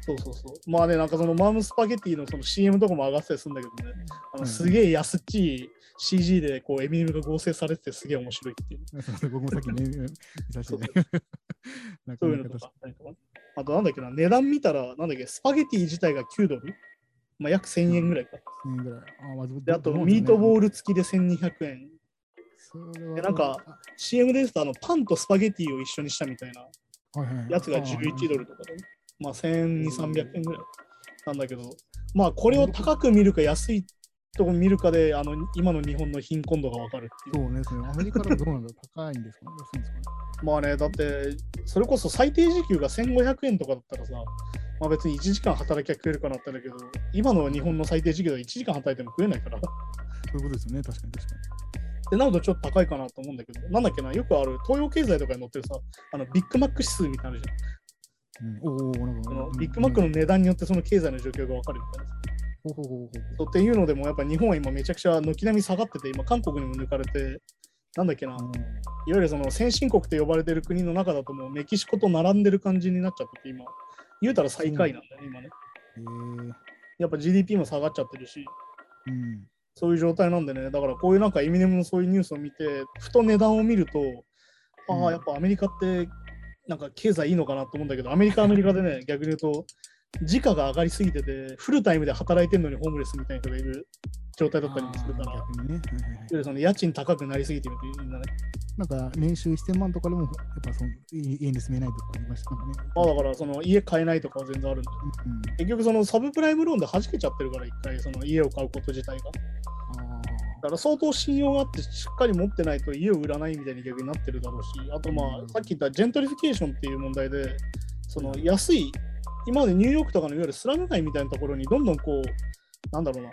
そうそうそう。まあね、なんかそのマムスパゲティのその CM とかも上がってたりするんだけどね、あのうんすげえ安っちい CG でこうエミネムが合成されててすげえ面白いっていう。僕もさっきね、見させて、そういうのとなか確かかあったりとか。あとなんだっけな、値段見たら、なんだっけ、スパゲティ自体が9ドル、まあ、約1000円ぐらいか。に1000円ぐらい。あまずで、あとミートボール。ル付きで1200円。でなんか、CM で言うとあのパンとスパゲティを一緒にしたみたいなやつが11ドルとかで、まあ1200、300円ぐらいなんだけど、まあこれを高く見るか安いとこ見るかで、あの今の日本の貧困度がわかるっていう。そうね、それアメリカだとどうなんだろう高いんですかね安いんですかねまあね、だって、それこそ最低時給が1500円とかだったらさ、まあ別に1時間働きゃ食えるかなったんだけど、今の日本の最低時給で1時間働いても食えないから。っそういうことですよね、確かに確かてなるとちょっと高いかなと思うんだけど、なんだっけな、よくある東洋経済とかに載ってるさ、あのビッグマック指数みたいなのあるじゃん。に。うん、おおなんかビッグマックの値段によってその経済の状況がわかるみたいな。っていうのでも、やっぱ日本は今めちゃくちゃ軒並み下がってて、今韓国にも抜かれて、なんだっけな、いわゆるその先進国と呼ばれてる国の中だともうメキシコと並んでる感じになっちゃってて、今、言うたら最下位なんだよね、今ね。へえ。やっぱ GDP も下がっちゃってるし、うん。そういう状態なんでね、だからこういうなんかエミネムのそういうニュースを見て、ふと値段を見ると、ああ、うん。やっぱアメリカってなんか経済いいのかなと思うんだけど、アメリカはアメリカでね、逆に言うと、時価が上がりすぎてて、フルタイムで働いてるのにホームレスみたいな人がいる状態だったりもするから、逆にね。はいはその家賃高くなりすぎてるってみんなね。なんか年収1000万とかでも、やっぱそのい家に住めないとかありましたかね。まあだからその家買えないとかは全然あるんで、うん。結局そのサブプライムローンで弾けちゃってるから、一回その家を買うこと自体が。あだから相当信用があってしっかり持ってないと家を売らないみたいに逆になってるだろうし、あとまあうんさっき言ったジェントリフィケーションっていう問題で、その安い、今までニューヨークとかのいわゆるスラム街みたいなところにどんどんこう、なんだろうな、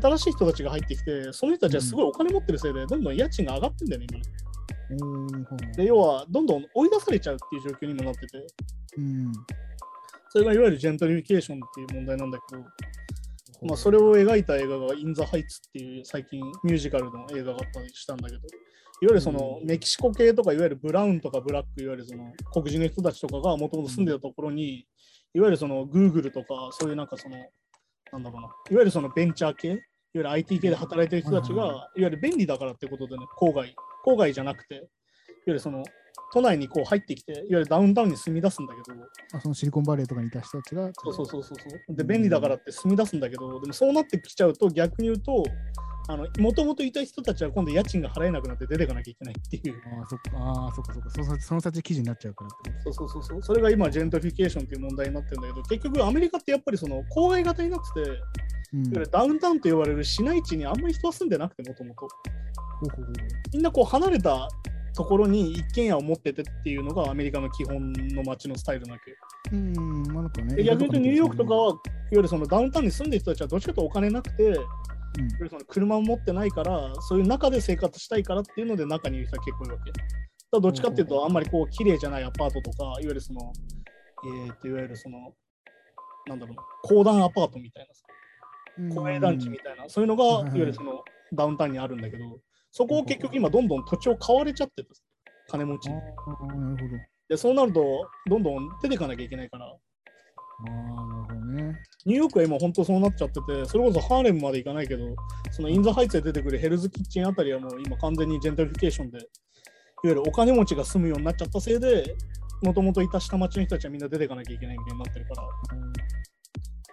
新しい人たちが入ってきて、その人たちはすごいお金持ってるせいで、どんどん家賃が上がってんだよね、今で、要はどんどん追い出されちゃうっていう状況にもなってて、うん。それがいわゆるジェントリフィケーションっていう問題なんだけど、まあ、それを描いた映画がイン・ザ・ハイツっていう最近ミュージカルの映画があったりしたんだけど、いわゆるそのメキシコ系とか、いわゆるブラウンとかブラック、いわゆるその黒人の人たちとかがもともと住んでたところに、いわゆるその Google とか、そういうなんかその、なんだろうな、いわゆるそのベンチャー系、いわゆる IT 系で働いてる人たちが、いうんわゆる便利だからってことでね、郊外、郊外じゃなくて、いわゆるその都内にこう入ってきて、いわゆるダウンタウンに住み出すんだけど、あそのシリコンバレーとかにいた人たちが。そうそうそうそう。で、便利だからって住み出すんだけど、でもそうなってきちゃうと、逆に言うと、あの、もともといた人たちは今度家賃が払えなくなって出てかなきゃいけないっていう。ああ、そっか、ああ、そっかそっか。そのその先記事になっちゃうからそうそうそうそう。それが今、ジェントリフィケーションっていう問題になってるんだけど、結局アメリカってやっぱりその郊外型になってて、うんダウンタウンと呼ばれる市街地にあんまり人は住んでなくてもともと。みんなこう離れたところに一軒家を持っててっていうのがアメリカの基本の街のスタイルなわけよ。うん、まあなんかね。で逆に言うとニューヨークとかは、はいわゆるそのダウンタウンに住んでる人たちはどっちかというとお金なくて、いわゆるその車を持ってないから、そういう中で生活したいからっていうので中にいる人は結構いるわけ。だどっちかっていうと、あんまりこう綺麗じゃないアパートとか、いわゆるその、えー、といわゆるその、なんだろうな、公団アパートみたいな公営団地みたいな、そういうのが、いわゆるそのダウンタウンにあるんだけど、そこを結局今どんどん土地を買われちゃってて、金持ちに。ああ、なるほど。で、そうなると、どんどん出ていかなきゃいけないから、ああ、なるほどね。ニューヨークは今本当そうなっちゃってて、それこそハーレムまで行かないけど、そのイン・ザ・ハイツで出てくるヘルズキッチンあたりはもう今完全にジェントリフィケーションで、いわゆるお金持ちが住むようになっちゃったせいで、もともといた下町の人たちはみんな出ていかなきゃいけないみたいになってるから。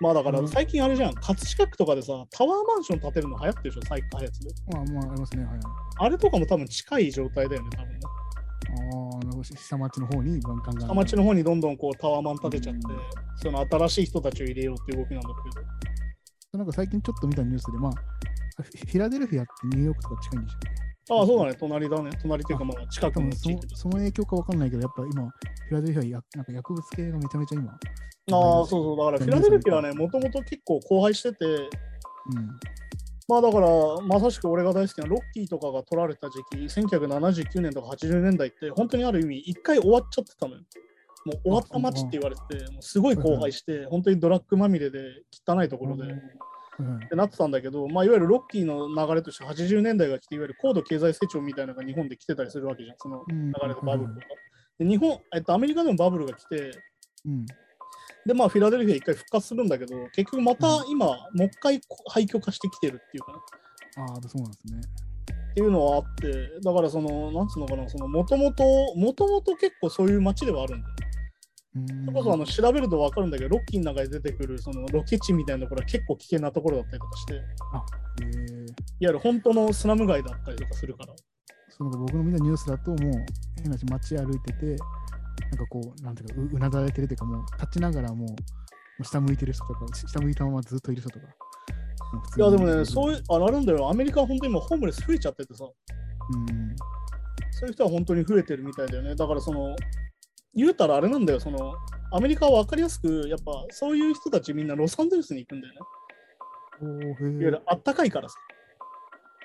まあだからうん最近あれじゃん、葛飾区とかでさ、タワーマンション建てるの流行ってるでしょ、最開発で。まあまあ、ありますね。はい。あれとかも多分近い状態だよね、多分ね。ああ、なるほど。下町の方にガンガンガン。下町の方にどんどんこうタワーマン建てちゃって、その新しい人たちを入れようっていう動きなんだけど。なんか最近ちょっと見たニュースで、まあ、フィラデルフィアってニューヨークとか近いんでしょああ、そうだね、隣だね。隣っていうかまあ近くのその。その影響かわかんないけど、やっぱ今、フィラデルフィアや、なんか薬物系がめちゃめちゃ今。ああ、そうそう。だからフィラデルフィアはね、もともと結構荒廃してて、うん。まあだから、まさしく俺が大好きなロッキーとかが取られた時期、1979年とか80年代って、本当にある意味、一回終わっちゃってたのよ。もう終わった街って言われてて、もうすごい荒廃して、本当にドラッグまみれで汚いところで、うんってなってたんだけど、まあ、いわゆるロッキーの流れとして80年代が来て、いわゆる高度経済成長みたいなのが日本で来てたりするわけじゃん、そのうん流れのバブルとか。で日本、えっと、アメリカでもバブルが来て、うん。で、まあ、フィラデルフィア一回復活するんだけど、結局また今、もう一回廃墟化してきてるっていうかね。ああ、そうなんですね。っていうのはあって、だからその、なんつうのかな、その、もともと、もともと結構そういう街ではあるんだよ。うん。それこそあの調べると分かるんだけど、ロッキーの中で出てくるそのロケ地みたいなところは結構危険なところだったりとかして、いわあ、えー、ゆる本当のスラム街だったりとかするから。その僕の見たニュースだと、もう、変な話、街歩いてて、なんかこう、なんていうか、ううなだれてるというか、もう、立ちながらもう、下向いてる人とか、下向いたままずっといる人とか。いやでもね、そういう、ああるんだよ。アメリカは本当に今ホームレス増えちゃっててさ、うん。そういう人は本当に増えてるみたいだよね。だからその、言うたらあれなんだよ、その、アメリカは分かりやすく、やっぱそういう人たちみんなロサンゼルスに行くんだよね。おいわゆーるあったかいからさ。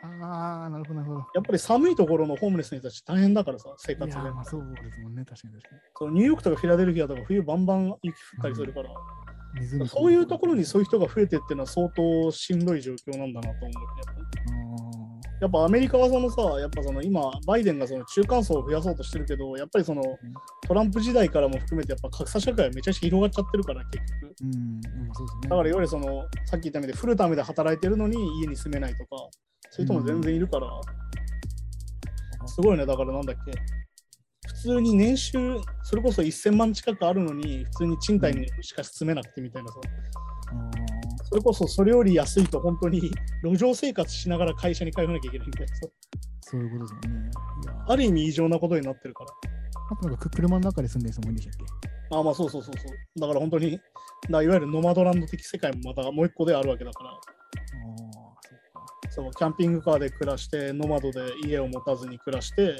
ああ、なるほど、なるほど。やっぱり寒いところのホームレスの人たち大変だからさ、生活で。ーまあそうですもんね、確かに確かそうニューヨークとかフィラデルフィアとか冬バンバン雪降ったりするから、に。湖そういうところにそういう人が増えてっていうのは相当しんどい状況なんだなと思うよね。やっぱあやっぱアメリカはそのさ、やっぱその今、バイデンがその中間層を増やそうとしてるけど、やっぱりそのトランプ時代からも含めて、やっぱ格差社会はめちゃくちゃ広がっちゃってるから、結局。ーうん、まあそうですね。だからいわゆるその、さっき言ったみたいにフルタイムで働いてるのに家に住めないとか、そういう人も全然いるから、すごいね、だからなんだっけ。普通に年収、それこそ1000万近くあるのに、普通に賃貸にしか住めなくてみたいなさ、あそれこそそれより安いと本当に路上生活しながら会社に通わなきゃいけないみたいなさ、ーそういうことですね。ある意味異常なことになってるから。あとなんかく車の中で住んでる人もいるんでしたっけ？あまあそうそうそうそう。だから本当に、だいわゆるノマドランド的世界もまたもう一個であるわけだから、そう。キャンピングカーで暮らして、ノマドで家を持たずに暮らして、いわ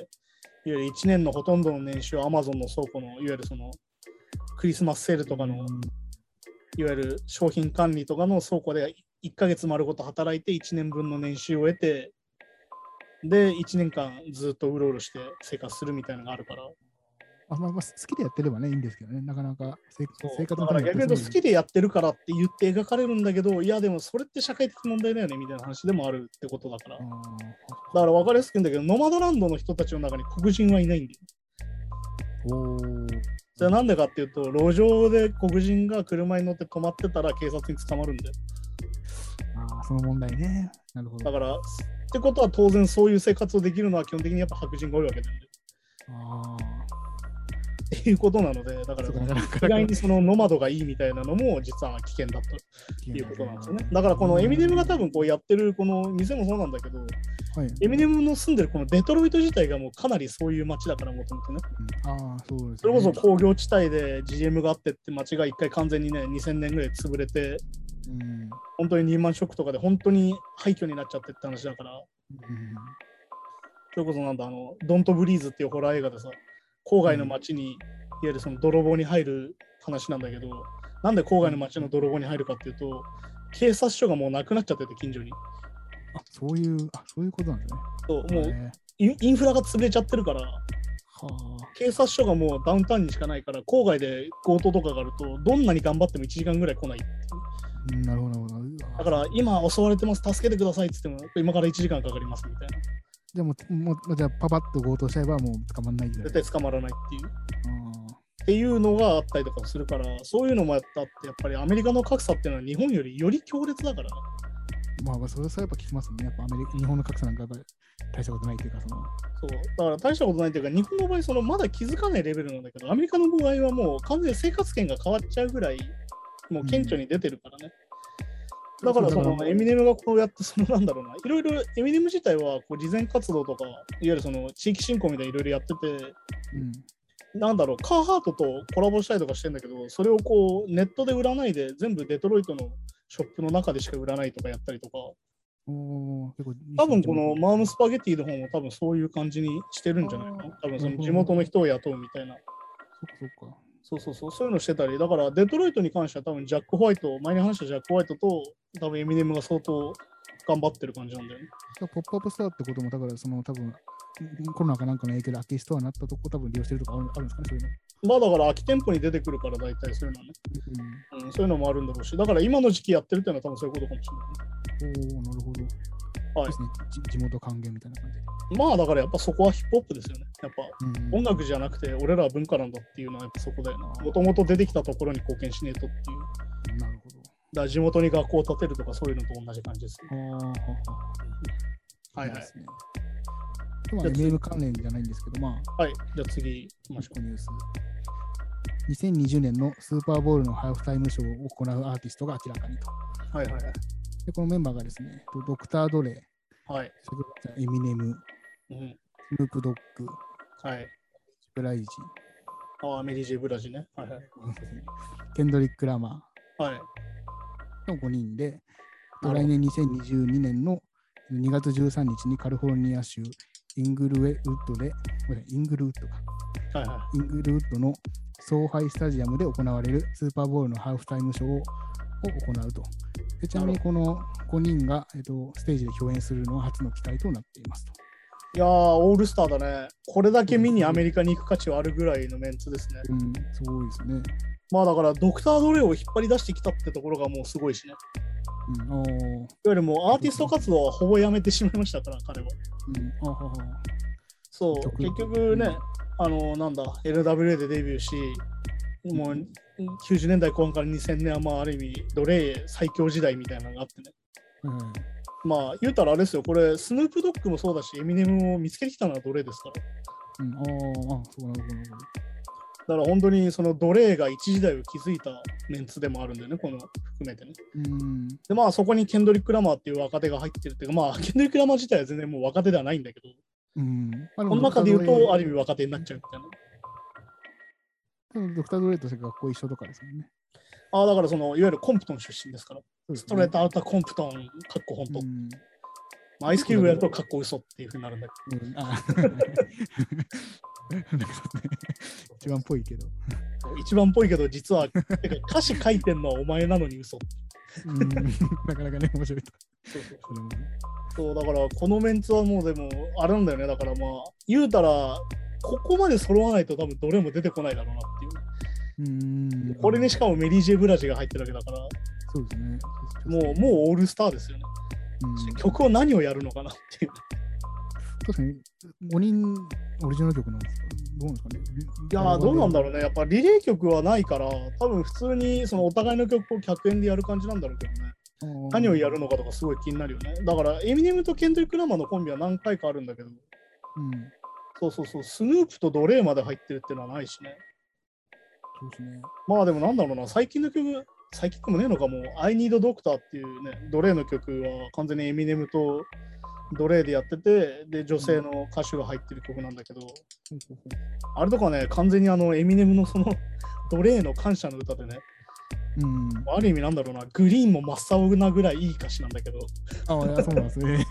ゆる1年のほとんどの年収を Amazon の倉庫の、いわゆるそのクリスマスセールとかの、いわゆる商品管理とかの倉庫で1ヶ月丸ごと働いて1年分の年収を得て、で、1年間ずっとうろうろして生活するみたいなのがあるから。あまあ、まあ、好きでやってればね、いいんですけどね、なかなか生生活のため逆に言うと好きででやってるからって言って描かれるんだけど、いやでもそれって社会的問題だよねみたいな話でもあるってことだから。だから分かりやすく言うんだけど、ノマドランドの人たちの中に黒人はいないんだよ。おーそれはなんでかっていうと、路上で黒人が車に乗って止まってたら警察に捕まるんだよ。あーその問題ね。なるほど。だから、ってことは当然そういう生活をできるのは基本的にやっぱ白人が多いわけなんで。あっていうことなので、だから意外にそのノマドがいいみたいなのも実は危険だということなんですよね。だからこのエミネムが多分こうやってるこの店もそうなんだけど、はい。エミネムの住んでるこのデトロイト自体がもうかなりそういう街だからもともとね。うんああ、そうです、ね。それこそ工業地帯で GM があってって街が一回完全にね、2000年ぐらい潰れて、うん。本当にリーマンショックとかで本当に廃墟になっちゃってって話だから、それこそなんだ、あの、ドントブリーズっていうホラー映画でさ、郊外の町に、いわゆるその泥棒に入る話なんだけど、なんで郊外の町の泥棒に入るかっていうと、警察署がもうなくなっちゃってて、近所に。あ、そういう、あ、そういうことなんですね。そうもうへインフラが潰れちゃってるから、ーは警察署がもうダウンタウンにしかないから、郊外で強盗とかがあると、どんなに頑張っても1時間ぐらい来ない。なるほど、なるほど。だから、今襲われてます、助けてくださいって言っても、今から1時間かかりますみたいな。でも、もうじゃあ、パパッと強盗しちゃえばもう捕まんないぐらい。絶対捕まらないっていう。あっていうのがあったりとかするから、そういうのもやったって、やっぱりアメリカの格差っていうのは日本よりより強烈だからね。ーまあまあ、それはやっぱ聞きますね。やっぱアメリカ、日本の格差なんか大したことないというか、その、そう。だから大したことないっていうか、日本の場合、そのまだ気づかないレベルなんだけど、アメリカの場合はもう完全に生活圏が変わっちゃうぐらい、もう顕著に出てるからね。だからそのエミネムがこうやって、そのなんだろうな、いろいろエミネム自体はこう慈善活動とか、いわゆるその地域振興みたいないろいろやってて、うん。なんだろう、カーハートとコラボしたりとかしてんだけど、それをこうネットで売らないで、全部デトロイトのショップの中でしか売らないとかやったりとか、多分このマームスパゲティの方も多分そういう感じにしてるんじゃないかな。多分その地元の人を雇うみたいな。そっかそっか。そうそうそう、そういうのしてたり、だからデトロイトに関しては多分ジャック・ホワイト、前に話したジャック・ホワイトと多分エミネムが相当頑張ってる感じなんだよね。ポップアップストアってことも、だからその多分コロナかなんかの影響で空きストアになったとこ多分利用してるとかあるあるんですかね、そういうの。まあだから空き店舗に出てくるから大体そういうのはね、うん、そういうのもあるんだろうし、だから今の時期やってるっていうのは多分そういうことかもしれないおおなるほど。はいですねじ地元還元みたいな感じで。まあだからやっぱそこはヒップホップですよね。やっぱうん音楽じゃなくて俺らは文化なんだっていうのはやっぱそこだよな。もともと出てきたところに貢献しねえとっていう。なるほど。だから地元に学校を建てるとかそういうのと同じ感じです、ね。ああ、はいはいで。すね。では、MM 関連じゃないんですけど、まあ、はい。じゃあ次行きましょニュース。2020年のスーパーボールのハーフタイムショーを行うアーティストが明らかにと。う。はいはいはい。で、このメンバーがですね、とドクター・ドレイ、はい。エミネム、うん、スヌープ・ドッグ、はい。ブライジ、ああ、メリー・ジェ・ブラジね。はいはい。ケンドリック・ラマはい。ーの5人で、来年2022年の2月13日にカリフォルニア州イングルウッドで、イングルウッドか、はいはイングルウッドの総ハイスタジアムで行われるスーパーボールのハーフタイムショーを行うと。でちなみにこの5人が、えっと、ステージで共演するのは初の機会となっていますと。い。いやー、オールスターだね。これだけ見にアメリカに行く価値はあるぐらいのメンツですね。うん、すごいですね。まあだから、ドクター・ドレイを引っ張り出してきたってところがもうすごいしね。うん、いわゆるもうアーティスト活動はほぼやめてしまいましたから、彼は。うん、あははそう、曲結局ね、あの、なんだ、LWA でデビューし、もう90年代後半から2000年は、まあ、ある意味、ドレイ最強時代みたいなのがあってね。はいはいまあ、言うたらあれですよ、これ、スヌープドッグもそうだし、エミネムを見つけてきたのはドレイですから。うん、あーあ、そうなるほど。だから本当にそのドレイが一時代を築いたメンツでもあるんだよね、この含めてね。うん、で、まあそこにケンドリック・ラマーっていう若手が入ってるっていうか、まあケンドリック・ラマー自体は全然もう若手ではないんだけど、うん。ここの中で言うと、ある意味若手になっちゃうみたいな。ドクター・ドレイと学校一緒とかですよね。ああ、だからその、いわゆるコンプトン出身ですから、ねストレートアウターコンプトン、かっこ本当。うんまあアイスキューブやるとかっこ嘘っていうふうになるんだけうん、あなんかそうね一番っぽいけど。ど、一番っぽいけど、実は、歌詞書いてんのはお前なのに嘘。うん、なかなかね、面白いと。そうそうそれもねそうだからこのメンツはもうでもあれなんだよねだからまあ言うたらここまで揃わないと多分どれも出てこないだろうなっていう。うん。これにしかもメリー・ジェ・ブラジが入ってるわけだから。そうですね。もうもうオールスターですよね、うん、曲を何をやるのかなっていう。確かに。5人オリジナル曲なんですか？どうなんですかね？いやーどうなんだろろうね。やっぱリレー曲はないから多分普通にそのお互いの曲を100円でやる感じなんだろうけどね。う何をやるのかとかすごい気になるよね。だからエミネムとケンドリック・ラマーのコンビは何回かあるんだけど。うん。そうそうそう。スヌープとドレーまで入ってるっていうのはないしね。そうですね。まあでもなんだろうな、最近の曲、最近でもねえのかも、I Need Doctor っていうね、ドレーの曲は完全にエミネムとドレーでやってて、で、女性の歌手が入ってる曲なんだけど、あれとかね、完全にあのエミネムのそのドレーの感謝の歌でね、うん。ある意味なんだろうな、グリーンも真っ青なぐらいいい歌詞なんだけど、あいやそうなんですね。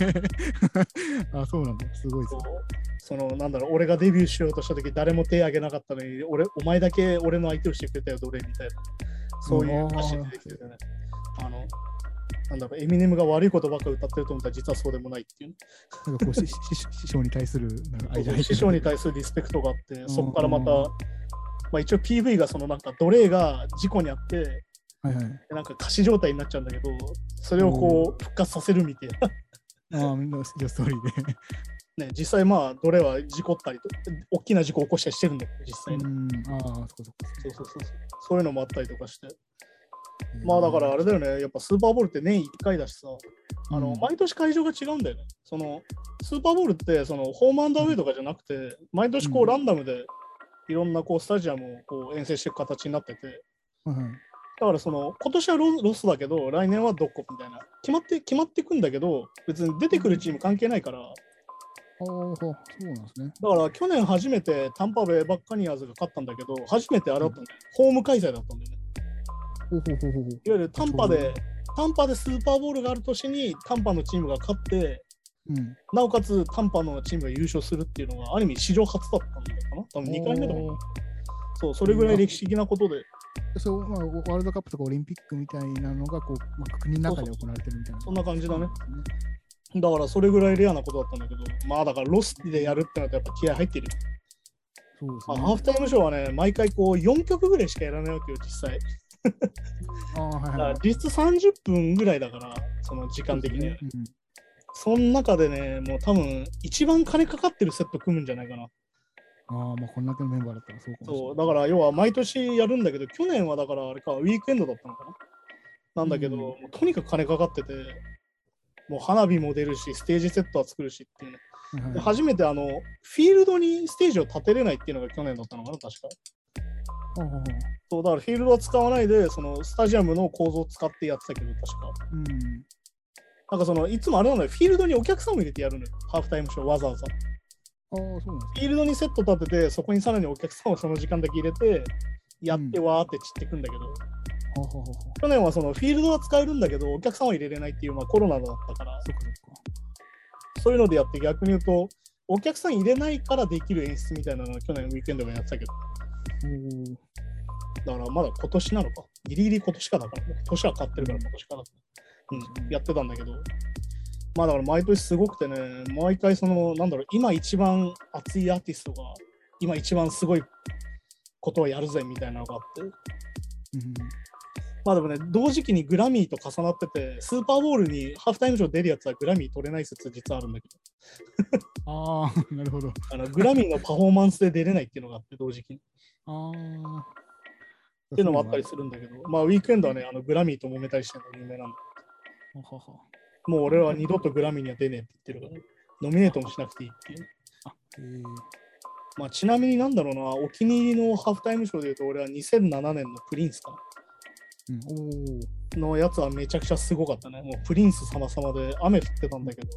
あそうなんだ。すごいですそうね。そのなんだろう、俺がデビューしようとした時誰も手挙げなかったのに、俺、お前だけ俺の相手をしてくれたよ、どれ？みたいな。そういう歌詞が出てきててね。あの、なんだろう、エミネムが悪いことばっか歌ってると思ったら実はそうでもないっていうね、なんかこう師匠に対するなんか愛じゃ師匠に対するリスペクトがあって、んそこからまた、まあ、一応 PV がそのなんか奴隷が事故にあって、はいはい。なんか仮死状態になっちゃうんだけど、それをこう復活させるみたいな。ああ、みんなストーリーで。ね、実際まあ、奴隷は事故ったりと、大きな事故を起こしたりしてるんだけど、実際に。うん。ああ、そうそうそうそう。そういうのもあったりとかして。まあだからあれだよね、やっぱスーパーボールって年1回だしさ、あのうん毎年会場が違うんだよね。そのスーパーボールってそのホームアンダーウェイとかじゃなくて、毎年こううんランダムでいろんなこうスタジアムをこう遠征していく形になってて。だからその今年はロロスだけど、来年はどこみたいな、決まって決まっていくんだけど、別に出てくるチーム関係ないから、ああ、そうなんですね。だから去年初めてタンパベイバッカニアーズが勝ったんだけど、初めてあれだったんだよ、ホーム開催だったんだよね。ほうほうほうほうほう。いわゆるタンパで、タンパでスーパーボールがある年にタンパのチームが勝って、うん。なおかつタンパのチームが優勝するっていうのが、ある意味史上初だったんだかな多分2回目だもん。そう、それぐらい歴史的なことで、そう、まあ、ワールドカップとかオリンピックみたいなのが、こう、まあ、国の中で行われてるみたいな。そんな感じだねね。だからそれぐらいレアなことだったんだけど、まあだからロスでやるってなるとやっぱ気合入ってるそうですね。ハーフタイムショーはね、毎回こう4曲ぐらいしかやらないわけよ、実際。ああ、はいはい。ら実質30分ぐらいだから、その時間的には。うんその中でね、もう多分一番金かかってるセット組むんじゃないかな。ああ、まあ、こんだけのメンバーだったらそうかもしれない。そう、だから要は毎年やるんだけど、去年はだからあれか、ウィークエンドだったのかな？なんだけど、うんとにかく金かかってて、もう花火も出るし、ステージセットは作るしっていうね。ではいはい初めてあの、フィールドにステージを立てれないっていうのが去年だったのかな、確か。そう、だからフィールドは使わないで、そのスタジアムの構造を使ってやってたけど、確か。ううん。なんかその、いつもあれなのよ、フィールドにお客さんを入れてやるのよ、ハーフタイムショーわざわざ。ああ、そうなんですフィールドにセット立てて、そこにさらにお客さんをその時間だけ入れて、やってわーって散っていくんだけど、ほうほうほうほう。去年はそのフィールドは使えるんだけど、お客さんは入れれないっていう、まあ、コロナだったから、そういうのでやって逆に言うと、お客さん入れないからできる演出みたいなのは去年ウィークエンドもやってたけど、だからまだ今年なのか、ギリギリ今年かだから、年は買ってるから今年かだうん、やってたんだけど、まあだから毎年すごくてね、毎回その、なんだろう、今一番熱いアーティストが、今一番すごいことをやるぜみたいなのがあって、うんまあでもね、同時期にグラミーと重なってて、スーパーボールにハーフタイムショー出るやつはグラミー取れない説実はあるんだけど、ああ、なるほど。あのグラミーのパフォーマンスで出れないっていうのがあって、同時期に。っああ。ていうのもあったりするんだけど、まあウィークエンドはね、あのグラミーと揉めたりしてるの有名なんだ。はははもう俺は二度とグラミーには出ねえって言ってるから、ノミネートもしなくていいっていう。あ、えー、まあちなみになんだろうな、お気に入りのハーフタイムショーで言うと、俺は2007年のプリンスかな。うん。のやつはめちゃくちゃすごかったね。もうプリンス様々で雨降ってたんだけど、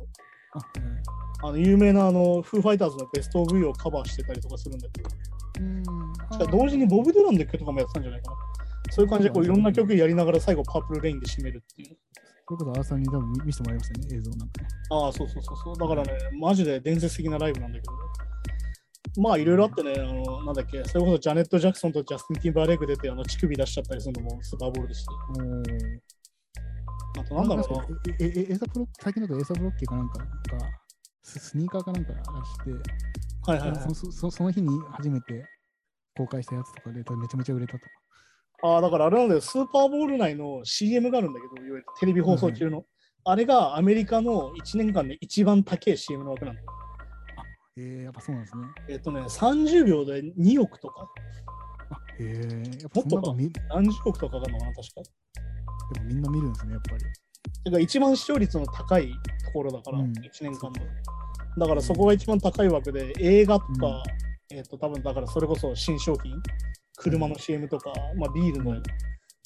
あ、はいあの有名なあのフーファイターズのベスト V をカバーしてたりとかするんだけど、うん。同時にボブ・デュランの曲とかもやってたんじゃないかな。そういう感じでこういろんな曲やりながら最後パープルレインで締めるっていう。それこそアーサーに多分見見せてもらいましたね、映像なんかね。ああ、そうそうそうそう。だからね、マジで伝説的なライブなんだけど、まあいろいろあってね、あのなんだっけ、それこそジャネット・ジャクソンとジャスティン・ティンバーレイク出てあの乳首出しちゃったりするのもスーパーボールでした。あとなんだろうな。え、え、えエサプロ最近だとエサブロッケかなんかがススニーカーかなんか出して、はいはいはいそ。そそその日に初めて公開したやつとかでめちゃめちゃ売れたとか。ああ、だからあれなんだよ、スーパーボール内の CM があるんだけど、いわゆるテレビ放送中の。あれがアメリカの1年間で一番高い CM の枠なんだよ。えー、やっぱそうなんですね。えっとね、30秒で2億とか、あ、へえやっぱそんなの見何十億とかかな、確か。でもみんな見るんですね、やっぱり。てか一番視聴率の高いところだから、うん1年間で。だからそこが一番高い枠で、映画とか、うんえっ、と、多分だからそれこそ新商品、車の CM とか、まあ、ビールの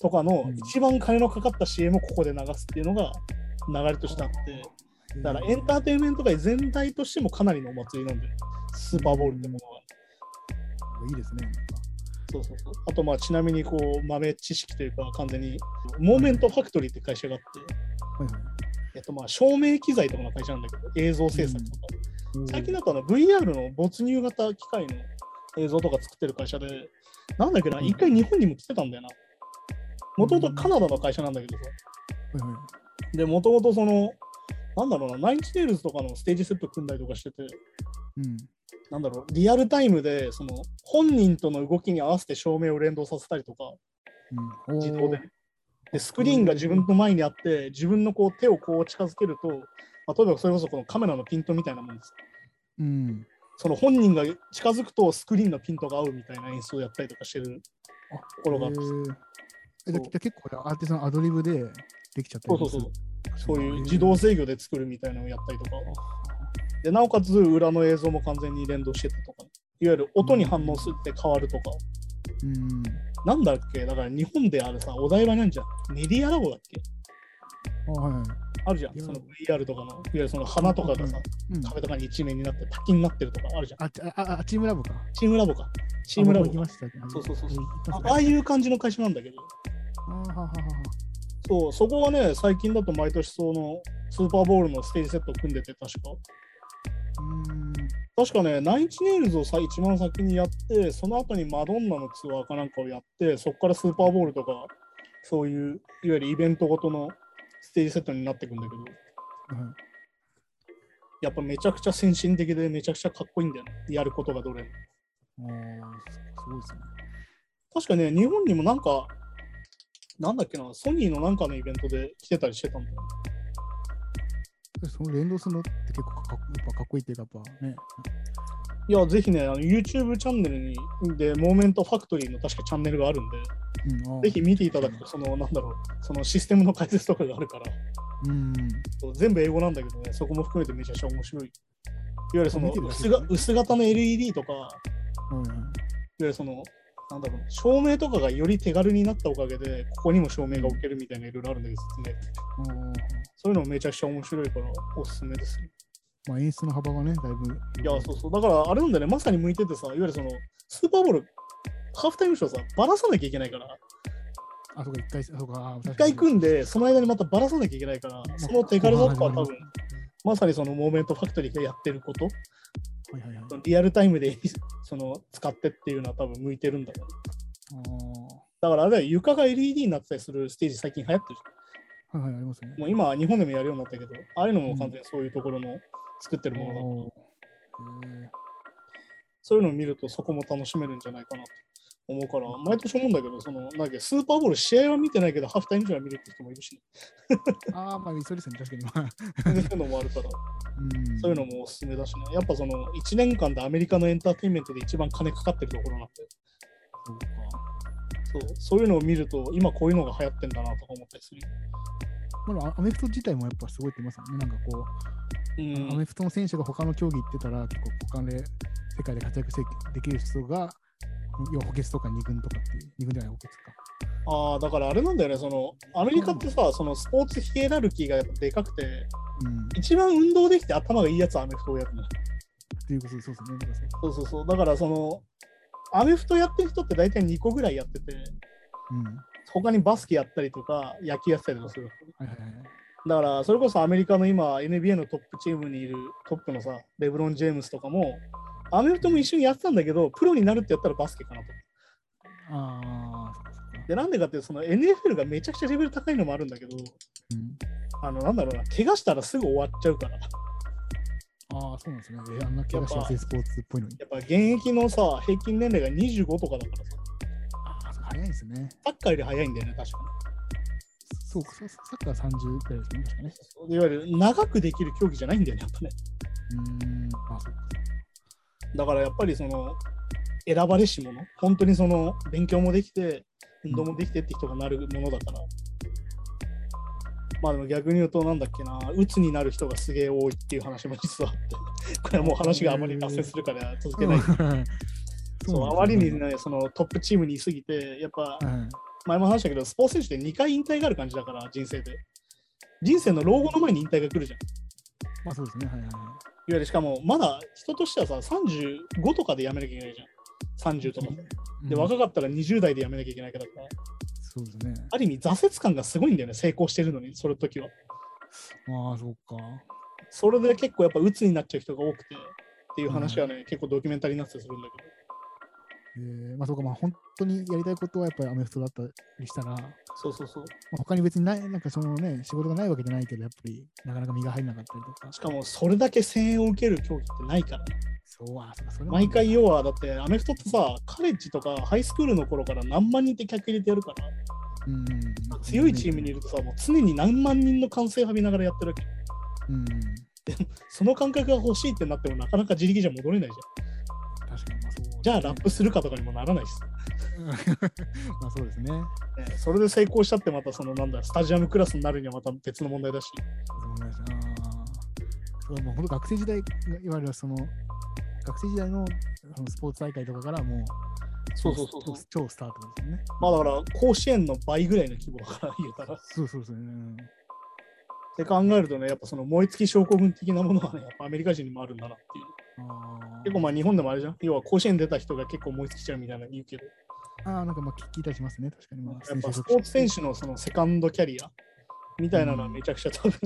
とかのうん一番金のかかった CM をここで流すっていうのが流れとしてあって、だからエンターテインメント界全体としてもかなりのお祭りなんで、スーパーボールってものは。いいですね。そうそうそう。あと、まあ、ちなみに、こう、豆知識というか、完全に、Moment Factory って会社があって、はいはい。えっと、まあ、照明機材とかの会社なんだけど、映像制作とか。最近だとあの VR の没入型機械の映像とか作ってる会社で、なんだっけな、うん一回日本にも来てたんだよな。もともとカナダの会社なんだけどさ。はいはい。で、もともとその、なんだろうな、 Nine Inch Nails とかのステージセット組んだりとかしてて、うん。なんだろう、リアルタイムで、その、本人との動きに合わせて照明を連動させたりとか、うん、自動で。で、スクリーンが自分の前にあって、自分のこう手をこう近づけると、例えばそれこそこのカメラのピントみたいなもんです。うん。その本人が近づくとスクリーンのピントが合うみたいな演出をやったりとかしてるあところがあって、結構アーティストのアドリブでできちゃったりそうそうそう。すそういう自動制御で作るみたいなのをやったりとか、でなおかつ裏の映像も完全に連動しててとか、いわゆる音に反応するって変わるとか、うん。なんだっけ、だから日本であるさ、お台場なんじゃん、メディアラボだっけ？はい。あるじゃん、その VR とかの、いわゆるその花とかがさ、うん、壁とかに一面になって滝になってるとかあるじゃん。あああチームラボか。チームラボか。チームラボました。そうそうそうそうあああいう感じの会社なんだけど、あはははそう、そこはね、最近だと毎年そのスーパーボールのステージセットを組んでて、確か。うん。確かね、ナインチネイルズをさ一番先にやって、その後にマドンナのツアーかなんかをやって、そこからスーパーボールとか、そういう、いわゆるイベントごとのステージセットになっていくんだけど、はいやっぱめちゃくちゃ先進的でめちゃくちゃかっこいいんだよね、やることがどれも。すすごいですね。確かね、日本にもなんか、なんだっけな、ソニーのなんかのイベントで来てたりしてたんだよ。その連動するのって結構かかっやっぱかっこいいっていうか、やっぱね。いや、ぜひね、あの YouTube チャンネルに、で、モーメントファクトリーの確かチャンネルがあるんで、うん、ぜひ見ていただくと、その、なんだろう、そのシステムの解説とかがあるから、うん。全部英語なんだけどね、そこも含めてめちゃくちゃ面白い。いわゆるその薄が薄型の LED とか、いわはいはいゆるその、なんだろう、照明とかがより手軽になったおかげで、ここにも照明が置けるみたいないろいろあるんだけど、説明。あーそういうのめちゃくちゃ面白いから、おすすめですよ。まあ、演出の幅がね、だいぶ。いや、そうそう。だから、あれなんだよね、まさに向いててさ、いわゆるその、スーパーボール、ハーフタイムショーさ、ばらさなきゃいけないから、あ、そうか、一回、そうか、一回組んで、その間にまたばらさなきゃいけないから、その手軽さとかは多分、まさにそのモーメントファクトリーがやってること、はいはいはい。リアルタイムでその使ってっていうのは多分向いてるんだろうだからあれは床が LED になってたりするステージ最近流行ってるじあ、はいはい、ありますねゃん。。もう今は日本でもやるようになったけど、ああいうのも完全にそういうところの作ってるものだから、おーへそういうのを見るとそこも楽しめるんじゃないかなと思うから、毎年思うんだけど、そのなんだっけスーパーボール試合は見てないけど、ハーフタイムじゃ見るって人もいるし、ね、ーああ、まあ、そうですね、確かに。まあそういうのもあるから、うんそういうのもおすすめだしね。やっぱその1年間でアメリカのエンターテインメントで一番金かかってるところなんで、そうか。そうそういうのを見ると、今こういうのが流行ってんだなとか思ったりするよ。まあ、アメフト自体もやっぱすごいって言いますよね。なんかこう、うんアメフトの選手が他の競技行ってたら、結構他で世界で活躍してできる人が、要は補欠とか2軍とかっていう、2軍じゃない補欠か。ああ、だからあれなんだよね、そのアメリカってさ、そのスポーツヒエラルキーがやっぱでかくて、うん。一番運動できて頭がいいやつはアメフトをやるの。っていうことでそうですね。そうそうそうそう。だからその、アメフトやってる人って大体2個ぐらいやってて、うん。は他にバスケやったりとか、野球やったりとかする。いはいはい。だから、それこそアメリカの今、NBA のトップチームにいるトップのさ、レブロン・ジェームスとかも、アメフトも一緒にやってたんだけど、プロになるってやったらバスケかなと。あ。で、なんでかっていうと、その NFL がめちゃくちゃレベル高いのもあるんだけど、うん。あの、なんだろうな、怪我したらすぐ終わっちゃうから。ああ、そうなんですね。えあんな怪我しやすいスポーツっぽいのに。やっぱ現役のさ、平均年齢が25とかだからさ、ああ、早いですね。サッカーより早いんだよね、確かそうか、ササッカー30くらいですね。ね。に。いわゆる長くできる競技じゃないんだよね、やっぱね。うーん。あそうか。だからやっぱりその、選ばれし者、本当にその、勉強もできて、運動もできてって人がなるものだから。まあでも逆に言うと、なんだっけな、鬱になる人がすげえ多いっていう話も実はあって、これはもう話があまり脱線するから続けない。うんそうあまりにね、そのトップチームにいすぎて、やっぱはい前も話したけど、スポーツ選手って2回引退がある感じだから、人生で。人生の老後の前に引退が来るじゃん。いまあそうですね。はいはいはい。わゆるしかも、まだ人としてはさ、35とかで辞めなきゃいけないじ30とか。で、うん若かったら20代で辞めなきゃいけないから、そうですね。ある意味挫折感がすごいんだよね、成功してるのに、その時は。ああ、そうか。それで結構やっぱ鬱になっちゃう人が多くてっていう話はね、結構ドキュメンタリーになってするんだけど。えー、まあそうか、まあ本当にやりたいことはやっぱりアメフトだったりしたら、まそうそうそう。あ、他に別にない、なんかそのね、仕事がないわけじゃないけど、やっぱりなかなか身が入らなかったりとか。しかもそれだけ声援を受ける競技ってないからね。そうあそそれも毎回要はだってアメフトってさ、カレッジとかハイスクールの頃から何万人って客入れてやるから、うん、強いチームにいるとさ、もう常に何万人の歓声浴びながらやってるわけ。うん、その感覚が欲しいってなってもなかなか自力じゃ戻れないじゃん。じゃあラップするかとかにもならないしさ。まあそうですね。ねそれで成功したってまたそのなんだ、スタジアムクラスになるにはまた別の問題だし。そうもう本当学生時代がいわゆるその学生時代のそのスポーツ大会とかからもうそうそうそうそう。超スタートですよね。まあだから甲子園の倍ぐらいの規模だから言うたら。っそうそうそう、うん。て考えるとね、やっぱその燃え尽き症候群的なものはね、やっぱアメリカ人にもあるんだなっていう。結構まあ日本でもあれじゃん。要は甲子園出た人が結構燃え尽きちゃうみたいなの言うけど、あー、なんかまあ聞聞いたりしますね、確かに。まあ、やっぱスポーツ選手のそのセカンドキャリアみたいなのはめちゃくちゃ多分、